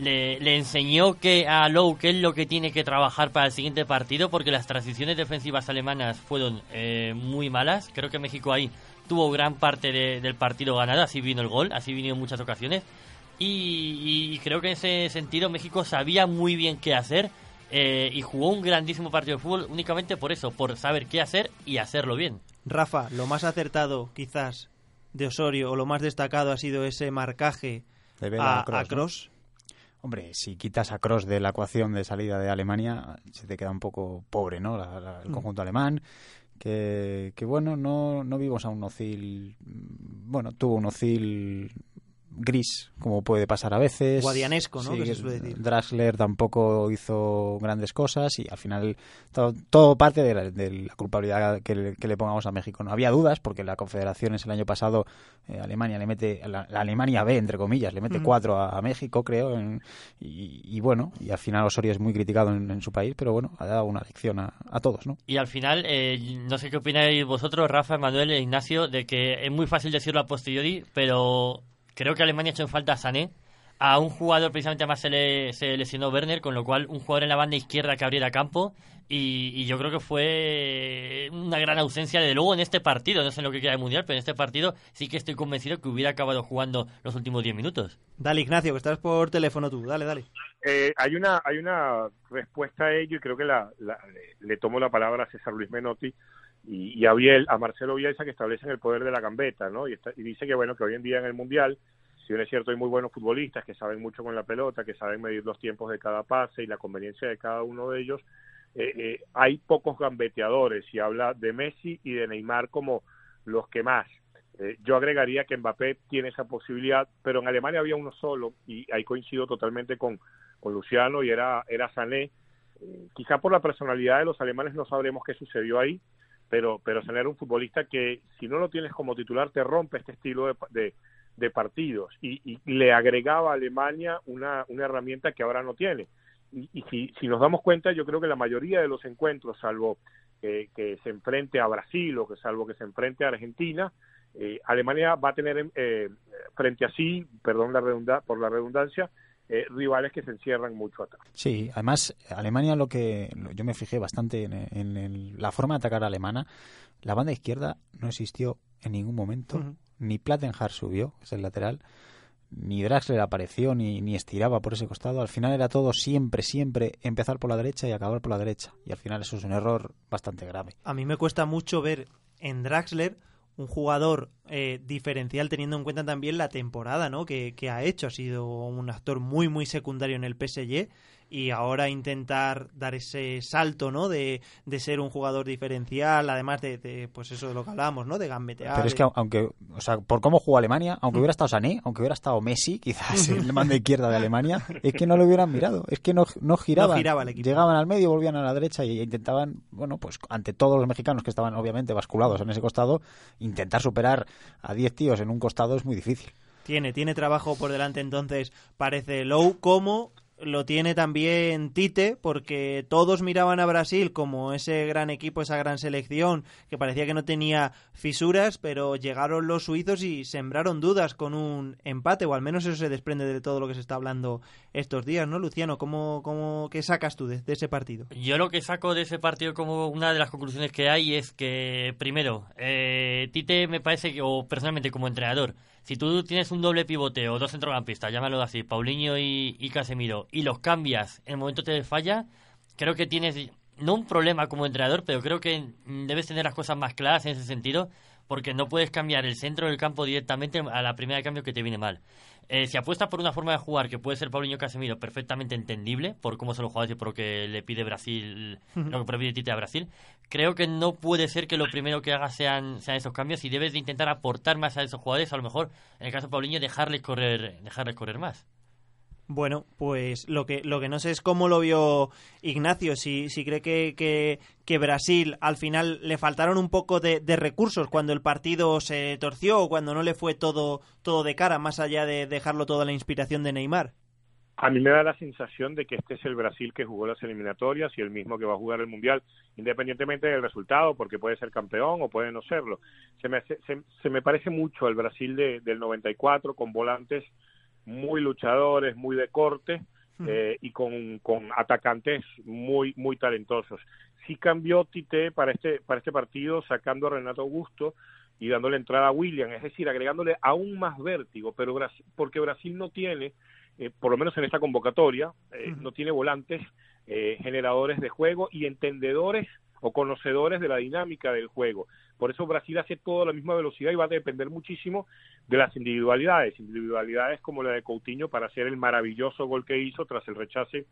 le, enseñó que a Lowe qué es lo que tiene que trabajar para el siguiente partido, porque las transiciones defensivas alemanas fueron eh, muy malas. Creo que México ahí tuvo gran parte del partido ganado, así vino el gol, así vino en muchas ocasiones. Y, creo que en ese sentido México sabía muy bien qué hacer eh, y jugó un grandísimo partido de fútbol únicamente por eso, por saber qué hacer y hacerlo bien. Rafa, lo más acertado quizás de Osorio o lo más destacado ha sido ese marcaje a, Cross. Hombre, si quitas a Cross de la ecuación de salida de Alemania, se te queda un poco pobre, ¿no? el mm. conjunto alemán. Que, que, bueno, no, no vimos a un Ozil. Bueno, tuvo un Ozil gris, como puede pasar a veces. Guadianesco, ¿no? Draxler tampoco hizo grandes cosas y al final todo, parte de la, culpabilidad que le, pongamos a México. No había dudas porque la Confederaciones el año pasado eh, Alemania le mete, la, Alemania B, entre comillas, le mete cuatro a, México, creo. y, bueno, y al final Osorio es muy criticado en, su país, pero bueno, ha dado una lección a, todos, ¿no? Y al final, eh, no sé qué opináis vosotros, Rafa, Manuel e Ignacio, de que es muy fácil decirlo a posteriori, pero creo que Alemania ha hecho en falta a Sané. A un jugador, precisamente, además se, le, se lesionó Werner, con lo cual un jugador en la banda izquierda que abriera campo. Y, yo creo que fue una gran ausencia, de luego, en este partido. No sé en lo que queda de mundial, pero en este partido sí que estoy convencido que hubiera acabado jugando los últimos 10 minutos. Dale, Ignacio, que estás por teléfono tú. Dale, dale. Eh, hay, una, hay una respuesta a ello y creo que la, le tomo la palabra a César Luis Menotti y, a, a Marcelo Bielsa que establecen el poder de la gambeta, ¿no? Y, y dice que, bueno, que hoy en día en el Mundial, si bien es cierto, hay muy buenos futbolistas que saben mucho con la pelota, que saben medir los tiempos de cada pase y la conveniencia de cada uno de ellos, eh, eh, hay pocos gambeteadores y habla de Messi y de Neymar como los que más. Eh, yo agregaría que Mbappé tiene esa posibilidad, pero en Alemania había uno solo y ahí coincido totalmente con, con Luciano y era, era Sané. quizá por la personalidad de los alemanes no sabremos qué sucedió ahí, pero, pero tener un futbolista que si no lo tienes como titular te rompe este estilo de, de, partidos y, le agregaba a Alemania una, una herramienta que ahora no tiene. Y, y si, si, nos damos cuenta, yo creo que la mayoría de los encuentros, salvo que se enfrente a Brasil o que salvo que se enfrente a Argentina, eh, Alemania va a tener eh, frente a sí, perdón la redunda, por la redundancia, eh, rivales que se encierran mucho atrás. Sí, además Alemania lo que yo me fijé bastante en, la forma de atacar alemana, la banda izquierda no existió en ningún momento, ni Plattenhardt subió, es el lateral, ni Draxler apareció, ni, ni estiraba por ese costado. Al final era todo siempre, siempre empezar por la derecha y acabar por la derecha. Y al final eso es un error bastante grave. A mí me cuesta mucho ver en Draxler un jugador eh, diferencial teniendo en cuenta también la temporada ¿no? que, que, ha hecho. Ha sido un actor muy, muy secundario en el PSG y ahora intentar dar ese salto, ¿no? De, de ser un jugador diferencial, además de, pues eso de lo que hablábamos, ¿no? De gambetear. Pero es que aunque, o sea, por cómo jugó Alemania, aunque hubiera estado Sané, aunque hubiera estado Messi, quizás el mando izquierda de Alemania, es que no lo hubieran mirado, es que no, no giraban. giraba el equipo. Llegaban al medio, volvían a la derecha y intentaban, bueno, pues ante todos los mexicanos que estaban obviamente basculados en ese costado, intentar superar a 10 tíos en un costado es muy difícil. Tiene, tiene trabajo por delante entonces, parece Low, como lo tiene también Tite, porque todos miraban a Brasil como ese gran equipo, esa gran selección, que parecía que no tenía fisuras, pero llegaron los suizos y sembraron dudas con un empate, o al menos eso se desprende de todo lo que se está hablando estos días, ¿no, Luciano? ¿Cómo, cómo qué sacas tú de, ese partido? Yo lo que saco de ese partido como una de las conclusiones que hay es que, primero, eh, Tite me parece que, o personalmente como entrenador, si tú tienes un doble pivote o dos centrocampistas, llámalo así, Paulinho y, y Casemiro, y los cambias en el momento te falla, creo que tienes no un problema como entrenador, pero creo que debes tener las cosas más claras en ese sentido, porque no puedes cambiar el centro del campo directamente a la primera de cambio que te viene mal. Eh, si apuestas por una forma de jugar que puede ser Paulinho Casemiro perfectamente entendible por cómo se lo juega y por lo que le pide Brasil, lo que Tite a Brasil, creo que no puede ser que lo primero que hagas sean, sean esos cambios y debes de intentar aportar más a esos jugadores, a lo mejor en el caso de Paulinho dejarles correr, dejarles correr más. Bueno, pues lo que, lo que no sé es cómo lo vio Ignacio, si, si cree que, que, Brasil al final le faltaron un poco de, recursos cuando el partido se torció o cuando no le fue todo, todo de cara, más allá de dejarlo todo a la inspiración de Neymar. A mí me da la sensación de que este es el Brasil que jugó las eliminatorias y el mismo que va a jugar el Mundial, independientemente del resultado, porque puede ser campeón o puede no serlo. Se me, se, me parece mucho al Brasil de, del 94 con volantes muy luchadores, muy de corte eh, y con, con atacantes muy muy talentosos. Sí cambió Tite para este para este partido sacando a Renato Augusto y dándole entrada a William, es decir, agregándole aún más vértigo, pero porque Brasil no tiene, eh, por lo menos en esta convocatoria, eh, no tiene volantes generadores de juego y entendedores o conocedores de la dinámica del juego. Por eso Brasil hace todo a la misma velocidad y va a depender muchísimo de las individualidades, individualidades como la de Coutinho para hacer el maravilloso gol que hizo tras el rechace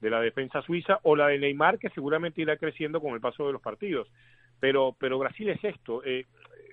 de la defensa suiza o la de Neymar que seguramente irá creciendo con el paso de los partidos. Pero, pero Brasil es esto. Eh,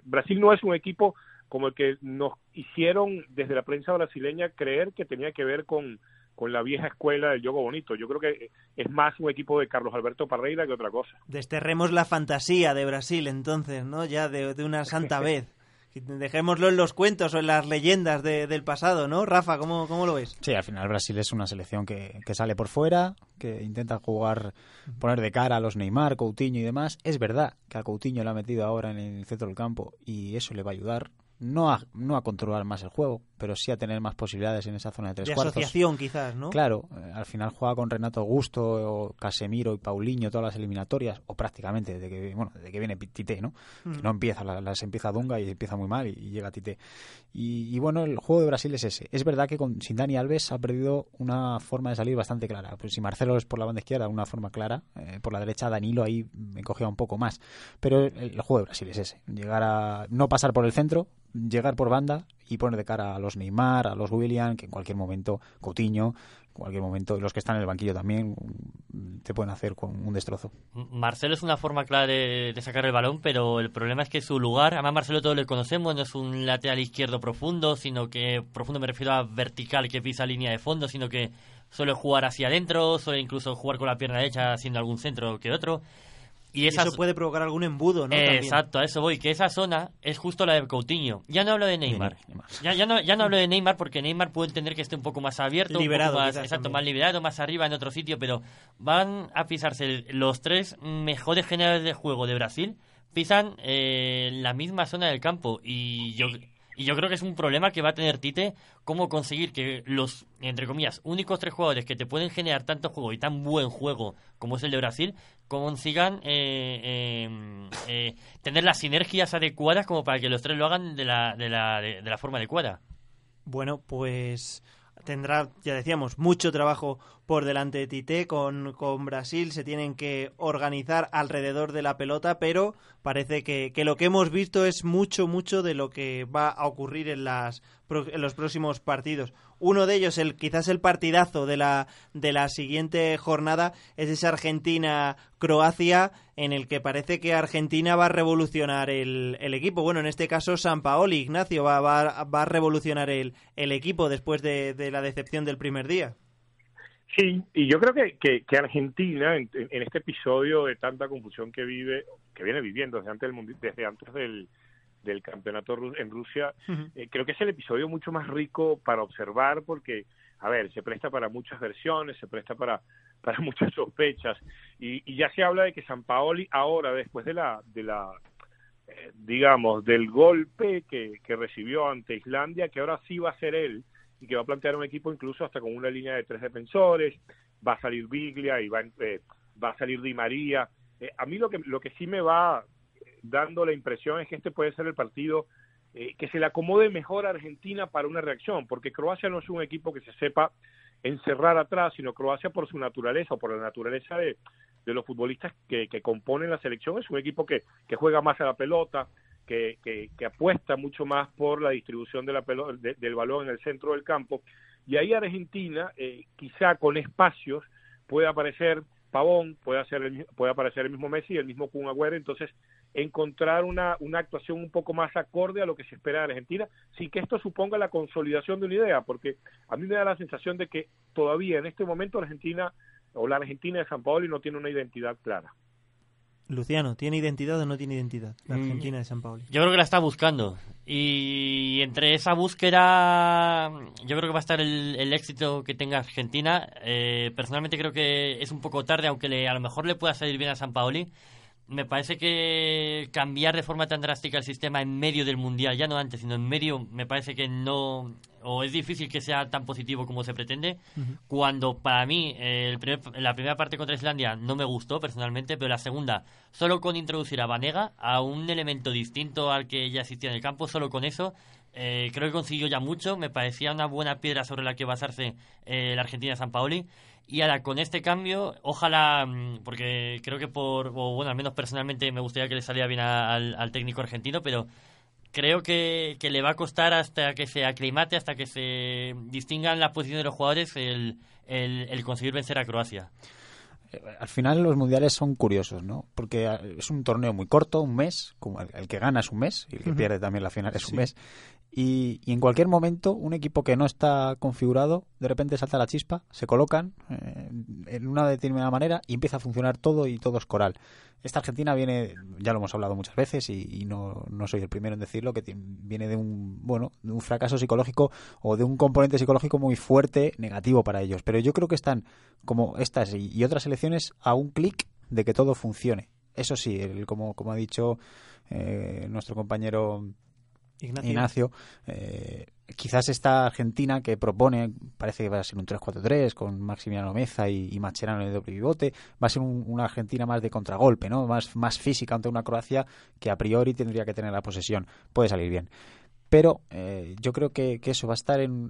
Brasil no es un equipo como el que nos hicieron desde la prensa brasileña creer que tenía que ver con con la vieja escuela del juego bonito. Yo creo que es más un equipo de Carlos Alberto Parreira que otra cosa. Desterremos la fantasía de Brasil entonces, ¿no? Ya de, una santa vez. Dejémoslo en los cuentos o en las leyendas del pasado, ¿no? Rafa, ¿cómo, ¿cómo, lo ves? Sí, al final Brasil es una selección que, que, sale por fuera, que intenta jugar, poner de cara a los Neymar, Coutinho y demás. Es verdad que a Coutinho lo ha metido ahora en el centro del campo y eso le va a ayudar no a, no a controlar más el juego, pero sí a tener más posibilidades en esa zona de tres de cuartos. asociación quizás, ¿no? Claro, eh, al final juega con Renato Augusto, o Casemiro y Paulinho todas las eliminatorias, o prácticamente desde que, bueno, desde que viene Tite, ¿no? Que mm. no empieza, las, empieza Dunga y empieza muy mal y, llega Tite. Y, bueno, el juego de Brasil es ese. Es verdad que con, sin Dani Alves ha perdido una forma de salir bastante clara. Pues si Marcelo es por la banda izquierda, una forma clara, eh, por la derecha Danilo ahí me cogía un poco más. Pero el, el juego de Brasil es ese, llegar a no pasar por el centro, llegar por banda y poner de cara a los Neymar, a los William, que en cualquier momento, Coutinho, en cualquier momento, los que están en el banquillo también, te pueden hacer con un destrozo. Marcelo es una forma clara de, sacar el balón, pero el problema es que su lugar, además Marcelo todos lo conocemos, no es un lateral izquierdo profundo, sino que profundo me refiero a vertical que pisa línea de fondo, sino que suele jugar hacia adentro, suele incluso jugar con la pierna derecha haciendo algún centro que otro. Y, eso puede provocar algún embudo, ¿no? exacto, a eso voy, que esa zona es justo la de Coutinho. Ya no hablo de Neymar. Ya, ya, no, ya no hablo de Neymar porque Neymar puede entender que esté un poco más abierto, liberado, más, exacto, más liberado, más arriba en otro sitio, pero van a pisarse los tres mejores generales de juego de Brasil, pisan eh, la misma zona del campo y yo y yo creo que es un problema que va a tener Tite, cómo conseguir que los, entre comillas, únicos tres jugadores que te pueden generar tanto juego y tan buen juego como es el de Brasil, consigan eh, em, eh, tener las sinergias adecuadas como para que los tres lo hagan de la, de la, de la forma adecuada. Bueno, pues tendrá, ya decíamos, mucho trabajo por delante de Tite con, con Brasil. Se tienen que organizar alrededor de la pelota, pero parece que, que, lo que hemos visto es mucho, mucho de lo que va a ocurrir en, las, en los próximos partidos. Uno de ellos, el, quizás el partidazo de la, de la siguiente jornada, es esa Argentina-Croacia, en el que parece que Argentina va a revolucionar el, el equipo. Bueno, en este caso, San Paoli, Ignacio, va, va, va a revolucionar el, el equipo después de, de la decepción del primer día. Sí, y yo creo que, que, Argentina, en, este episodio de tanta confusión que vive, que viene viviendo desde antes del, desde antes del, del campeonato en Rusia, eh, creo que es el episodio mucho más rico para observar porque a ver, se presta para muchas versiones, se presta para, para muchas sospechas, y, ya se habla de que San Paoli ahora, después de la, de la eh, digamos, del golpe que, que recibió ante Islandia, que ahora sí va a ser él, y que va a plantear un equipo incluso hasta con una línea de tres defensores, va a salir Biglia y va, eh, va a salir Di María. Eh, a mí lo que, lo que sí me va dando la impresión es que este puede ser el partido eh, que se le acomode mejor a Argentina para una reacción, porque Croacia no es un equipo que se sepa encerrar atrás, sino Croacia por su naturaleza o por la naturaleza de, de los futbolistas que, que, componen la selección, es un equipo que, que juega más a la pelota, que, que, apuesta mucho más por la distribución de la pelota, del balón en el centro del campo. Y ahí Argentina, eh, quizá con espacios, puede aparecer Pavón, puede, hacer el, puede aparecer el mismo Messi, el mismo Kun Agüero, entonces encontrar una, una actuación un poco más acorde a lo que se espera de Argentina, sin que esto suponga la consolidación de una idea, porque a mí me da la sensación de que todavía en este momento Argentina o la Argentina de San Paolo no tiene una identidad clara. Luciano, ¿tiene identidad o no tiene identidad la mm. Argentina de San Paolo? Yo creo que la está buscando. Y entre esa búsqueda, yo creo que va a estar el, éxito que tenga Argentina. Eh, personalmente creo que es un poco tarde, aunque le, a lo mejor le pueda salir bien a San Paoli me parece que cambiar de forma tan drástica el sistema en medio del mundial, ya no antes, sino en medio, me parece que no, o es difícil que sea tan positivo como se pretende. Cuando para mí el la primera parte contra Islandia no me gustó personalmente, pero la segunda, solo con introducir a Vanega, a un elemento distinto al que ya existía en el campo, solo con eso, eh, creo que consiguió ya mucho. Me parecía una buena piedra sobre la que basarse eh, la Argentina San Paoli. Y ahora, con este cambio, ojalá, mm, porque creo que por, bueno, al menos personalmente me gustaría que le saliera bien al, técnico argentino, pero creo que, le va a costar hasta que se aclimate, hasta que se distingan las posiciones de los jugadores, el, el, conseguir vencer a Croacia. Eh, al final los mundiales son curiosos, ¿no? Porque eh, es un torneo muy corto, un mes, como el, que gana es un mes y el que pierde también la final es un mes. Y, en cualquier momento, un equipo que no está configurado, de repente salta la chispa, se colocan eh, en una determinada manera y empieza a funcionar todo y todo es coral. Esta Argentina viene, ya lo hemos hablado muchas veces y, no, no, soy el primero en decirlo, que viene de un, bueno, de un fracaso psicológico o de un componente psicológico muy fuerte, negativo para ellos. Pero yo creo que están, como estas y, otras elecciones, a un clic de que todo funcione. Eso sí, el, como, como ha dicho eh, nuestro compañero Ignacio, eh, quizás esta Argentina que propone, parece que va a ser un 3-4-3 con Maximiliano Meza y, y Macherano en el doble pivote, va a ser una Argentina más de contragolpe, ¿no? más, más física ante una Croacia que a priori tendría que tener la posesión. Puede salir bien. Pero eh, yo creo que, eso va a estar en,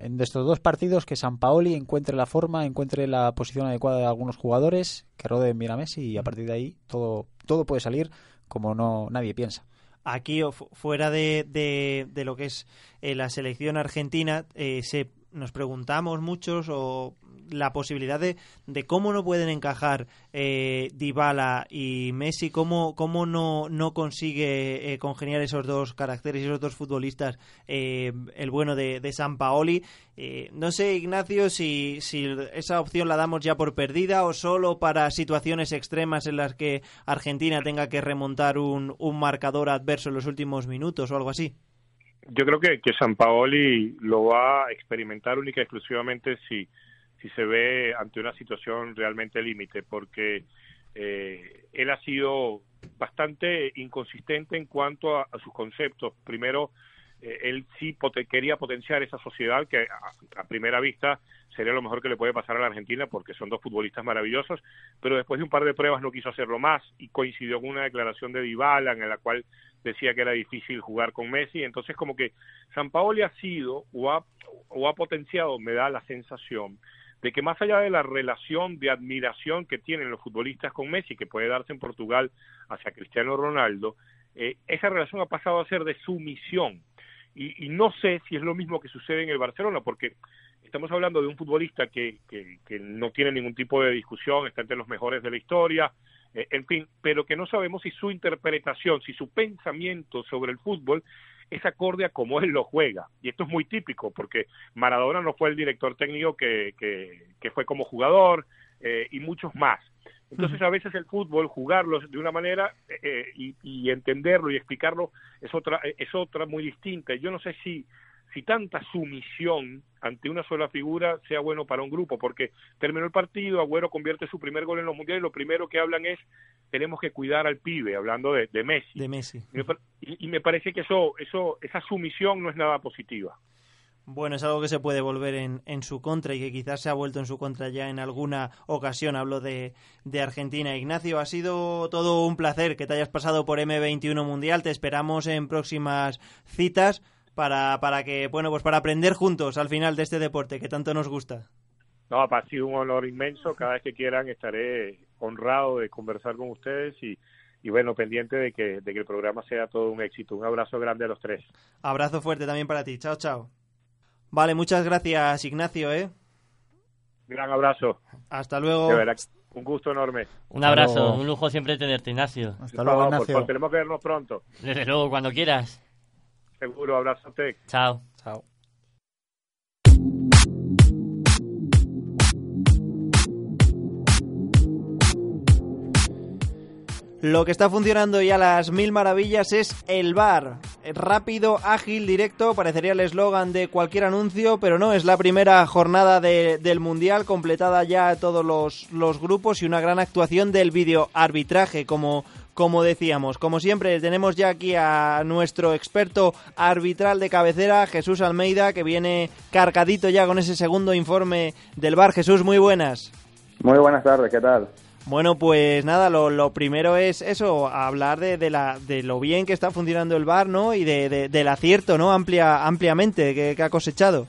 en, estos dos partidos que San Paoli encuentre la forma, encuentre la posición adecuada de algunos jugadores, que roden bien a Messi y a partir de ahí todo, todo puede salir como no nadie piensa aquí fuera de, de, lo que es eh, la selección argentina, eh, se, nos preguntamos muchos o la posibilidad de, de cómo no pueden encajar eh, Dybala y Messi, cómo, cómo no, no consigue eh, congeniar esos dos caracteres, esos dos futbolistas, eh, el bueno de, San Paoli. Eh, no sé, Ignacio, si, si esa opción la damos ya por perdida o solo para situaciones extremas en las que Argentina tenga que remontar un, un marcador adverso en los últimos minutos o algo así yo creo que, que San Paoli lo va a experimentar única y exclusivamente si si se ve ante una situación realmente límite, porque eh, él ha sido bastante inconsistente en cuanto a, sus conceptos. Primero, eh, él sí quería potenciar esa sociedad que a, primera vista sería lo mejor que le puede pasar a la Argentina porque son dos futbolistas maravillosos, pero después de un par de pruebas no quiso hacerlo más y coincidió con una declaración de Dybala en la cual decía que era difícil jugar con Messi, entonces como que San Paoli ha sido o ha, o ha potenciado, me da la sensación, de que más allá de la relación de admiración que tienen los futbolistas con Messi, que puede darse en Portugal hacia Cristiano Ronaldo, eh, esa relación ha pasado a ser de sumisión. Y, y, no sé si es lo mismo que sucede en el Barcelona, porque estamos hablando de un futbolista que, que, no tiene ningún tipo de discusión, está entre los mejores de la historia, eh, en fin, pero que no sabemos si su interpretación, si su pensamiento sobre el fútbol es acorde a cómo él lo juega. Y esto es muy típico, porque Maradona no fue el director técnico que, que, fue como jugador eh, y muchos más. Entonces a veces el fútbol, jugarlo de una manera eh, y, y, entenderlo y explicarlo es otra, es otra muy distinta. Yo no sé si, si tanta sumisión ante una sola figura sea bueno para un grupo, porque terminó el partido, Agüero convierte su primer gol en los mundiales y lo primero que hablan es tenemos que cuidar al pibe, hablando de, Messi. De Messi. Y, me parece que eso, eso, esa sumisión no es nada positiva. Bueno, es algo que se puede volver en, en, su contra y que quizás se ha vuelto en su contra ya en alguna ocasión. Hablo de, de, Argentina. Ignacio, ha sido todo un placer que te hayas pasado por M21 Mundial. Te esperamos en próximas citas para, para que, bueno, pues para aprender juntos al final de este deporte que tanto nos gusta. No, ha sido un honor inmenso. Cada vez que quieran estaré honrado de conversar con ustedes y, y bueno, pendiente de que, de que el programa sea todo un éxito. Un abrazo grande a los tres. Abrazo fuerte también para ti. Chao, chao. Vale, muchas gracias, Ignacio, ¿eh? Gran abrazo. Hasta luego. un gusto enorme. Un abrazo, un lujo siempre tenerte, Ignacio. Hasta luego, Ignacio. tenemos que vernos pronto. Desde luego, cuando quieras. Seguro, abrazo a usted. Chao. Chao. Lo que está funcionando ya a las mil maravillas es el bar. Rápido, ágil, directo, parecería el eslogan de cualquier anuncio, pero no, es la primera jornada del Mundial, completada ya todos los, grupos y una gran actuación del vídeo arbitraje, como, como decíamos. Como siempre, tenemos ya aquí a nuestro experto arbitral de cabecera, Jesús Almeida, que viene cargadito ya con ese segundo informe del bar. Jesús, muy buenas. Muy buenas tardes, ¿qué tal? Bueno, pues nada, lo, primero es eso, hablar de, de, la, de lo bien que está funcionando el bar, ¿no? Y de, del acierto, ¿no? Amplia, ampliamente que, ha cosechado.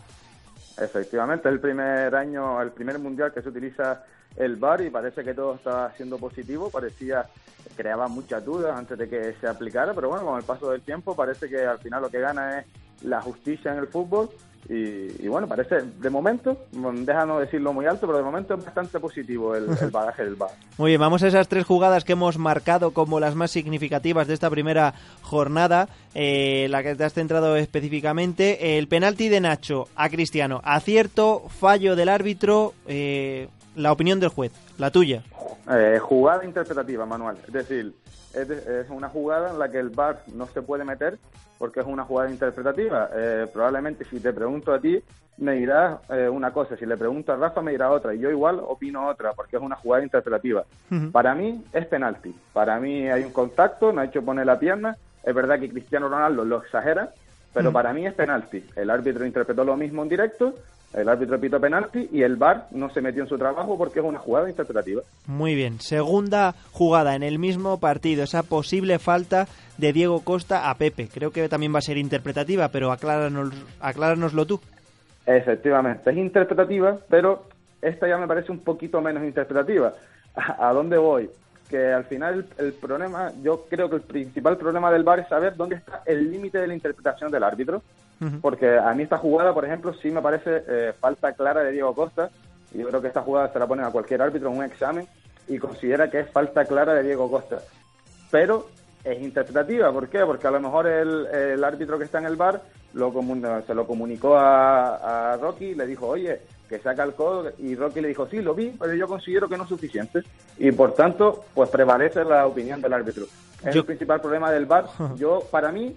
Efectivamente, el primer año, el primer mundial que se utiliza el bar y parece que todo está siendo positivo. Parecía, creaba muchas dudas antes de que se aplicara, pero bueno, con el paso del tiempo parece que al final lo que gana es la justicia en el fútbol y, bueno, parece, de momento, déjanos decirlo muy alto, pero de momento es bastante positivo el, bagaje del bar. Muy bien, vamos a esas tres jugadas que hemos marcado como las más significativas de esta primera jornada, eh, la que te has centrado específicamente. El penalti de Nacho a Cristiano, acierto, fallo del árbitro, eh, la opinión del juez, la tuya. Eh, jugada interpretativa, Manuel. Es decir, es, es, una jugada en la que el VAR no se puede meter porque es una jugada interpretativa. Eh, probablemente si te pregunto a ti, me dirás eh, una cosa, si le pregunto a Rafa, me dirá otra, y yo igual opino otra, porque es una jugada interpretativa. Para mí es penalti, para mí hay un contacto, no ha hecho poner la pierna, es verdad que Cristiano Ronaldo lo exagera, pero para mí es penalti. El árbitro interpretó lo mismo en directo, el árbitro pito penalti y el VAR no se metió en su trabajo porque es una jugada interpretativa. Muy bien, segunda jugada en el mismo partido, esa posible falta de Diego Costa a Pepe. Creo que también va a ser interpretativa, pero acláranos, acláranoslo tú. Efectivamente, es interpretativa, pero esta ya me parece un poquito menos interpretativa. ¿A dónde voy? Que al final el, problema, yo creo que el principal problema del VAR es saber dónde está el límite de la interpretación del árbitro. Porque a mí esta jugada, por ejemplo, sí me parece eh, falta clara de Diego Costa. Y yo creo que esta jugada se la pone a cualquier árbitro en un examen y considera que es falta clara de Diego Costa. Pero es interpretativa. ¿Por qué? Porque a lo mejor el, árbitro que está en el bar lo se lo comunicó a, a Rocky, le dijo, oye, que saca el codo, y Rocky le dijo, sí, lo vi, pero yo considero que no es suficiente. Y por tanto, pues prevalece la opinión del árbitro. Es el principal problema del bar. Yo, para mí,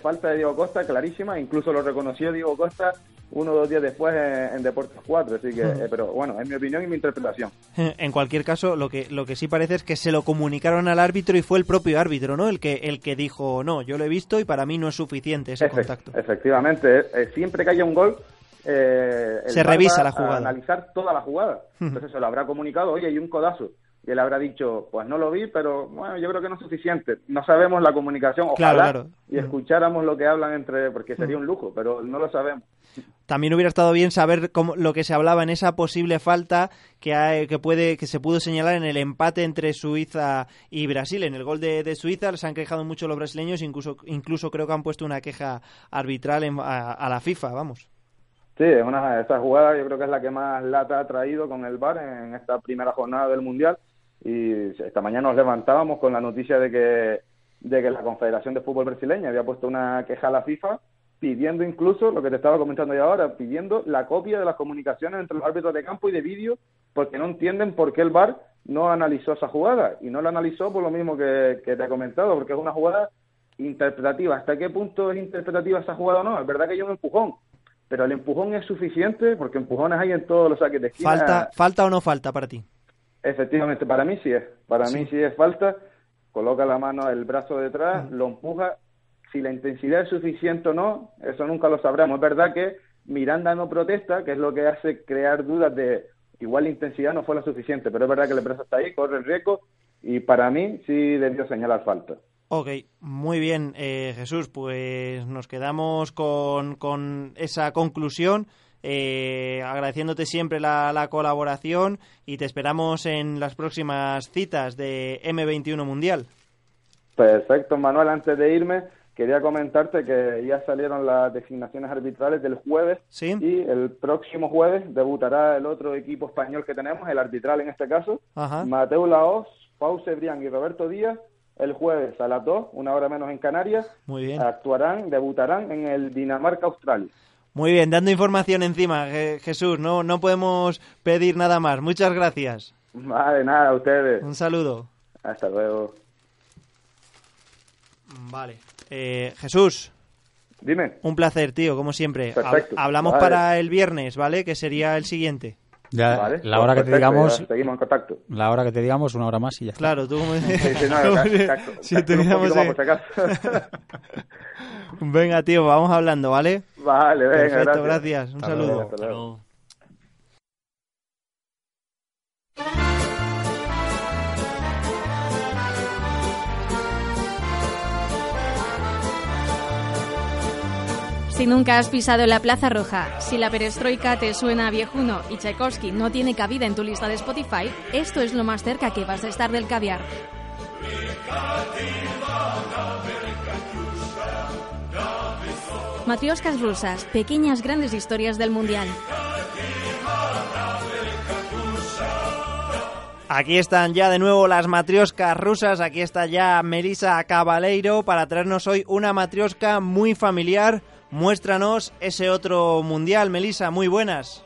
falta de Diego Costa clarísima, incluso lo reconoció Diego Costa uno o dos días después en, Deportes 4, así que, eh, pero bueno, es mi opinión y mi interpretación. En cualquier caso, lo que, lo que sí parece es que se lo comunicaron al árbitro y fue el propio árbitro, ¿no? El que, el que dijo, no, yo lo he visto y para mí no es suficiente ese contacto. Efectivamente, eh, eh, siempre que haya un gol, se revisa la jugada. analizar toda la jugada. Entonces se lo habrá comunicado, oye, hay un codazo y él habrá dicho, pues no lo vi, pero bueno, yo creo que no es suficiente. No sabemos la comunicación, ojalá y escucháramos lo que hablan entre, porque sería un lujo, pero no lo sabemos. También hubiera estado bien saber cómo, lo que se hablaba en esa posible falta que, hay, que puede que se pudo señalar en el empate entre Suiza y Brasil. En el gol de, Suiza se han quejado mucho los brasileños, incluso incluso creo que han puesto una queja arbitral a, la FIFA, vamos. Sí, es una, esa jugada yo creo que es la que más lata ha traído con el VAR en esta primera jornada del Mundial y esta mañana nos levantábamos con la noticia de que, de que la Confederación de Fútbol Brasileña había puesto una queja a la FIFA pidiendo incluso, lo que te estaba comentando yo ahora, pidiendo la copia de las comunicaciones entre los árbitros de campo y de vídeo, porque no entienden por qué el VAR no analizó esa jugada. Y no la analizó por lo mismo que, que te he comentado, porque es una jugada interpretativa. ¿Hasta qué punto es interpretativa esa jugada o no? Es verdad que hay un empujón, pero el empujón es suficiente porque empujones hay en todos los saques de esquina. ¿Falta, ¿Falta o no falta para ti? Efectivamente, para mí sí es. Para mí sí es falta. Coloca la mano, el brazo detrás, lo empuja. Si la intensidad es suficiente o no, eso nunca lo sabremos. Es verdad que Miranda no protesta, que es lo que hace crear dudas de igual la intensidad no fue la suficiente, pero es verdad que el brazo está ahí, corre el riesgo y para mí sí debió señalar falta. Ok, muy bien, eh, Jesús, pues nos quedamos con, con esa conclusión. Eh, agradeciéndote siempre la, la, colaboración y te esperamos en las próximas citas de M21 Mundial. Perfecto, Manuel. Antes de irme, quería comentarte que ya salieron las designaciones arbitrales del jueves ¿Sí? y el próximo jueves debutará el otro equipo español que tenemos, el arbitral en este caso, Ajá. Mateo Laos, Pau Cebrián y Roberto Díaz. El jueves a las 2, una hora menos en Canarias, Muy bien. actuarán, debutarán en el Dinamarca-Australia. Muy bien, dando información encima, Je- Jesús, no, no podemos pedir nada más. Muchas gracias. Vale, nada, a ustedes. Un saludo. Hasta luego. Vale. Eh, Jesús, Dime. un placer, tío, como siempre. Perfecto. hablamos Vale. para el viernes, ¿vale? Que sería el siguiente. Ya, Vale, la hora que te digamos, ya seguimos en contacto. la hora que te digamos, una hora más y ya está. Claro, tú como... Sí, sí, no, como ca- si- si acaso. Venga, tío, vamos hablando, ¿vale? Vale, venga, Perfecto, gracias. gracias. Un Hasta saludo. luego. Hasta luego. Si nunca has pisado la Plaza Roja, si la perestroika te suena a viejuno y Tchaikovsky no tiene cabida en tu lista de Spotify, esto es lo más cerca que vas a estar del caviar. Matrioscas rusas, pequeñas grandes historias del mundial. Aquí están ya de nuevo las matrioscas rusas. Aquí está ya Melissa Cabaleiro para traernos hoy una matriosca muy familiar. Muéstranos ese otro mundial, Melissa. Muy buenas.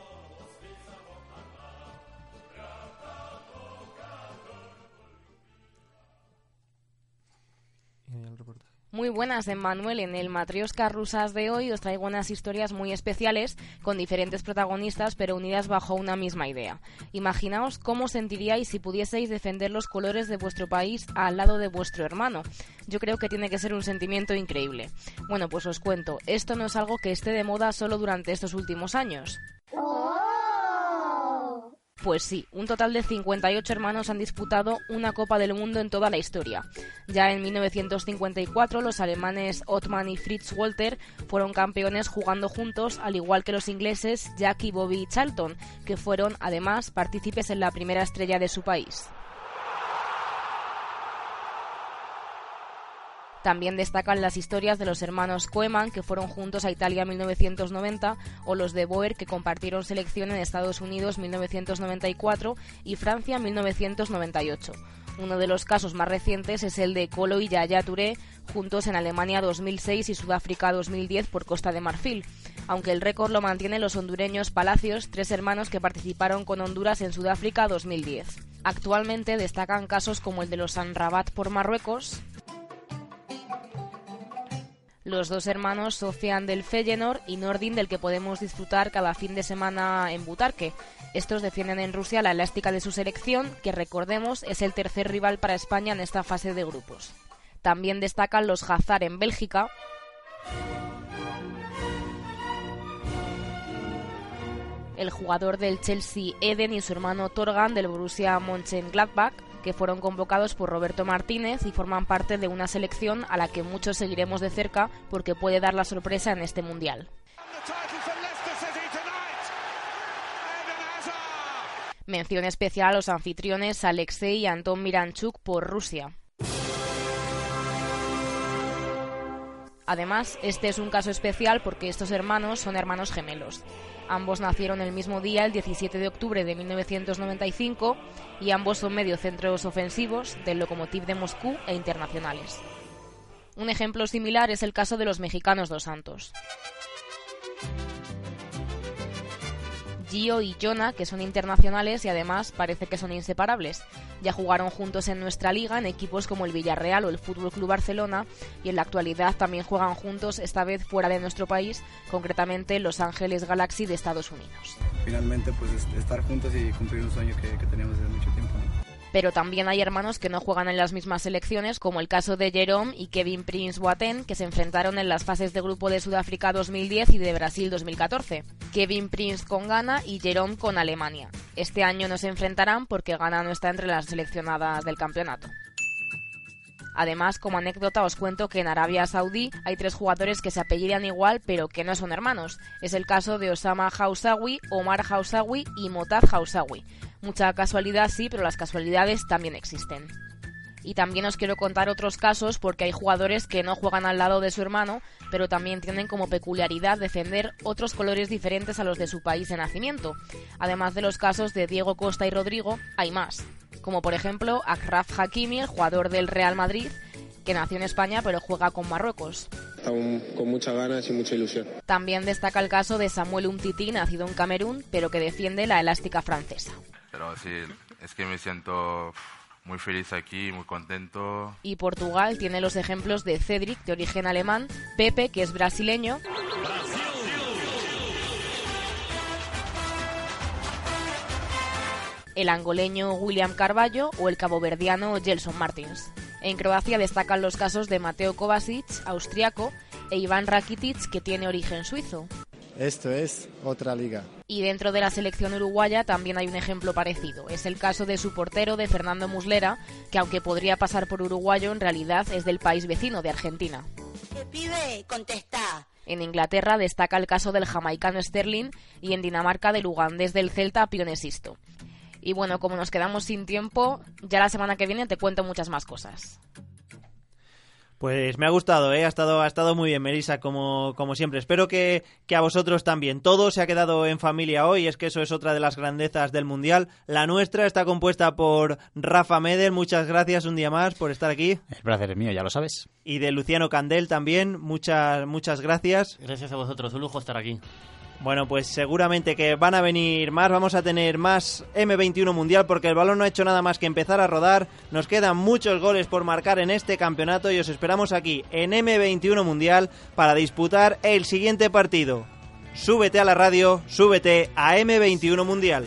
Muy buenas, Emmanuel. En el Matrioska Rusas de hoy os traigo unas historias muy especiales con diferentes protagonistas pero unidas bajo una misma idea. Imaginaos cómo sentiríais si pudieseis defender los colores de vuestro país al lado de vuestro hermano. Yo creo que tiene que ser un sentimiento increíble. Bueno, pues os cuento, esto no es algo que esté de moda solo durante estos últimos años. Pues sí, un total de 58 hermanos han disputado una Copa del Mundo en toda la historia. Ya en 1954 los alemanes Ottman y Fritz Walter fueron campeones jugando juntos, al igual que los ingleses Bobby y Charlton, que fueron además partícipes en la primera estrella de su país. También destacan las historias de los hermanos Koeman, que fueron juntos a Italia en 1990, o los de Boer, que compartieron selección en Estados Unidos 1994 y Francia 1998. Uno de los casos más recientes es el de Colo y Yaya Touré, juntos en Alemania 2006 y Sudáfrica 2010 por Costa de Marfil. Aunque el récord lo mantienen los hondureños Palacios, tres hermanos que participaron con Honduras en Sudáfrica 2010. Actualmente destacan casos como el de los San Rabat por Marruecos, los dos hermanos Sofian del Feyenoord y Nordin del que podemos disfrutar cada fin de semana en Butarque. Estos defienden en Rusia la elástica de su selección, que recordemos es el tercer rival para España en esta fase de grupos. También destacan los Hazard en Bélgica, el jugador del Chelsea Eden y su hermano Torgan del Borussia Mönchengladbach, que fueron convocados por Roberto Martínez y forman parte de una selección a la que muchos seguiremos de cerca porque puede dar la sorpresa en este mundial. Mención especial a los anfitriones Alexei y Anton Miranchuk por Rusia. Además, este es un caso especial porque estos hermanos son hermanos gemelos. Ambos nacieron el mismo día, el 17 de octubre de 1995, y ambos son mediocentros ofensivos del Lokomotiv de Moscú e internacionales. Un ejemplo similar es el caso de los mexicanos dos Santos. Gio y Jonah, que son internacionales y además parece que son inseparables. Ya jugaron juntos en nuestra liga en equipos como el Villarreal o el Fútbol Club Barcelona y en la actualidad también juegan juntos, esta vez fuera de nuestro país, concretamente Los Ángeles Galaxy de Estados Unidos. Finalmente, pues estar juntos y cumplir un sueño que, que teníamos desde mucho tiempo pero también hay hermanos que no juegan en las mismas selecciones, como el caso de Jerome y Kevin Prince Boateng, que se enfrentaron en las fases de grupo de Sudáfrica 2010 y de Brasil 2014. Kevin Prince con Ghana y Jerome con Alemania. Este año no se enfrentarán porque Ghana no está entre las seleccionadas del campeonato. Además, como anécdota os cuento que en Arabia Saudí hay tres jugadores que se apellidan igual pero que no son hermanos. Es el caso de Osama Hausawi, Omar Hausawi y Motaz Hausawi. Mucha casualidad sí, pero las casualidades también existen. Y también os quiero contar otros casos porque hay jugadores que no juegan al lado de su hermano, pero también tienen como peculiaridad defender otros colores diferentes a los de su país de nacimiento. Además de los casos de Diego Costa y Rodrigo, hay más como por ejemplo Akraf Hakimi, el jugador del Real Madrid, que nació en España pero juega con Marruecos. Aún con muchas ganas y mucha ilusión. También destaca el caso de Samuel Umtiti, nacido en Camerún, pero que defiende la elástica francesa. Pero sí, es que me siento muy feliz aquí, muy contento. Y Portugal tiene los ejemplos de Cedric, de origen alemán, Pepe, que es brasileño, el angoleño William Carballo o el caboverdiano Gelson Martins. En Croacia destacan los casos de Mateo Kovacic, austriaco, e Iván Rakitic, que tiene origen suizo. Esto es otra liga. Y dentro de la selección uruguaya también hay un ejemplo parecido. Es el caso de su portero, de Fernando Muslera, que aunque podría pasar por uruguayo, en realidad es del país vecino, de Argentina. ¿Qué pide? Contesta. En Inglaterra destaca el caso del jamaicano Sterling y en Dinamarca del ugandés del Celta Pionesisto. Y bueno, como nos quedamos sin tiempo, ya la semana que viene te cuento muchas más cosas. Pues me ha gustado, ¿eh? ha, estado, ha estado muy bien, Melissa, como, como siempre. Espero que, que, a vosotros también. Todo se ha quedado en familia hoy, es que eso es otra de las grandezas del Mundial. La nuestra está compuesta por Rafa Meder, muchas gracias un día más por estar aquí. El placer es mío, ya lo sabes. Y de Luciano Candel también, muchas, muchas gracias. Gracias a vosotros, un lujo estar aquí. Bueno, pues seguramente que van a venir más, vamos a tener más M21 Mundial porque el balón no ha hecho nada más que empezar a rodar, nos quedan muchos goles por marcar en este campeonato y os esperamos aquí en M21 Mundial para disputar el siguiente partido. Súbete a la radio, súbete a M21 Mundial.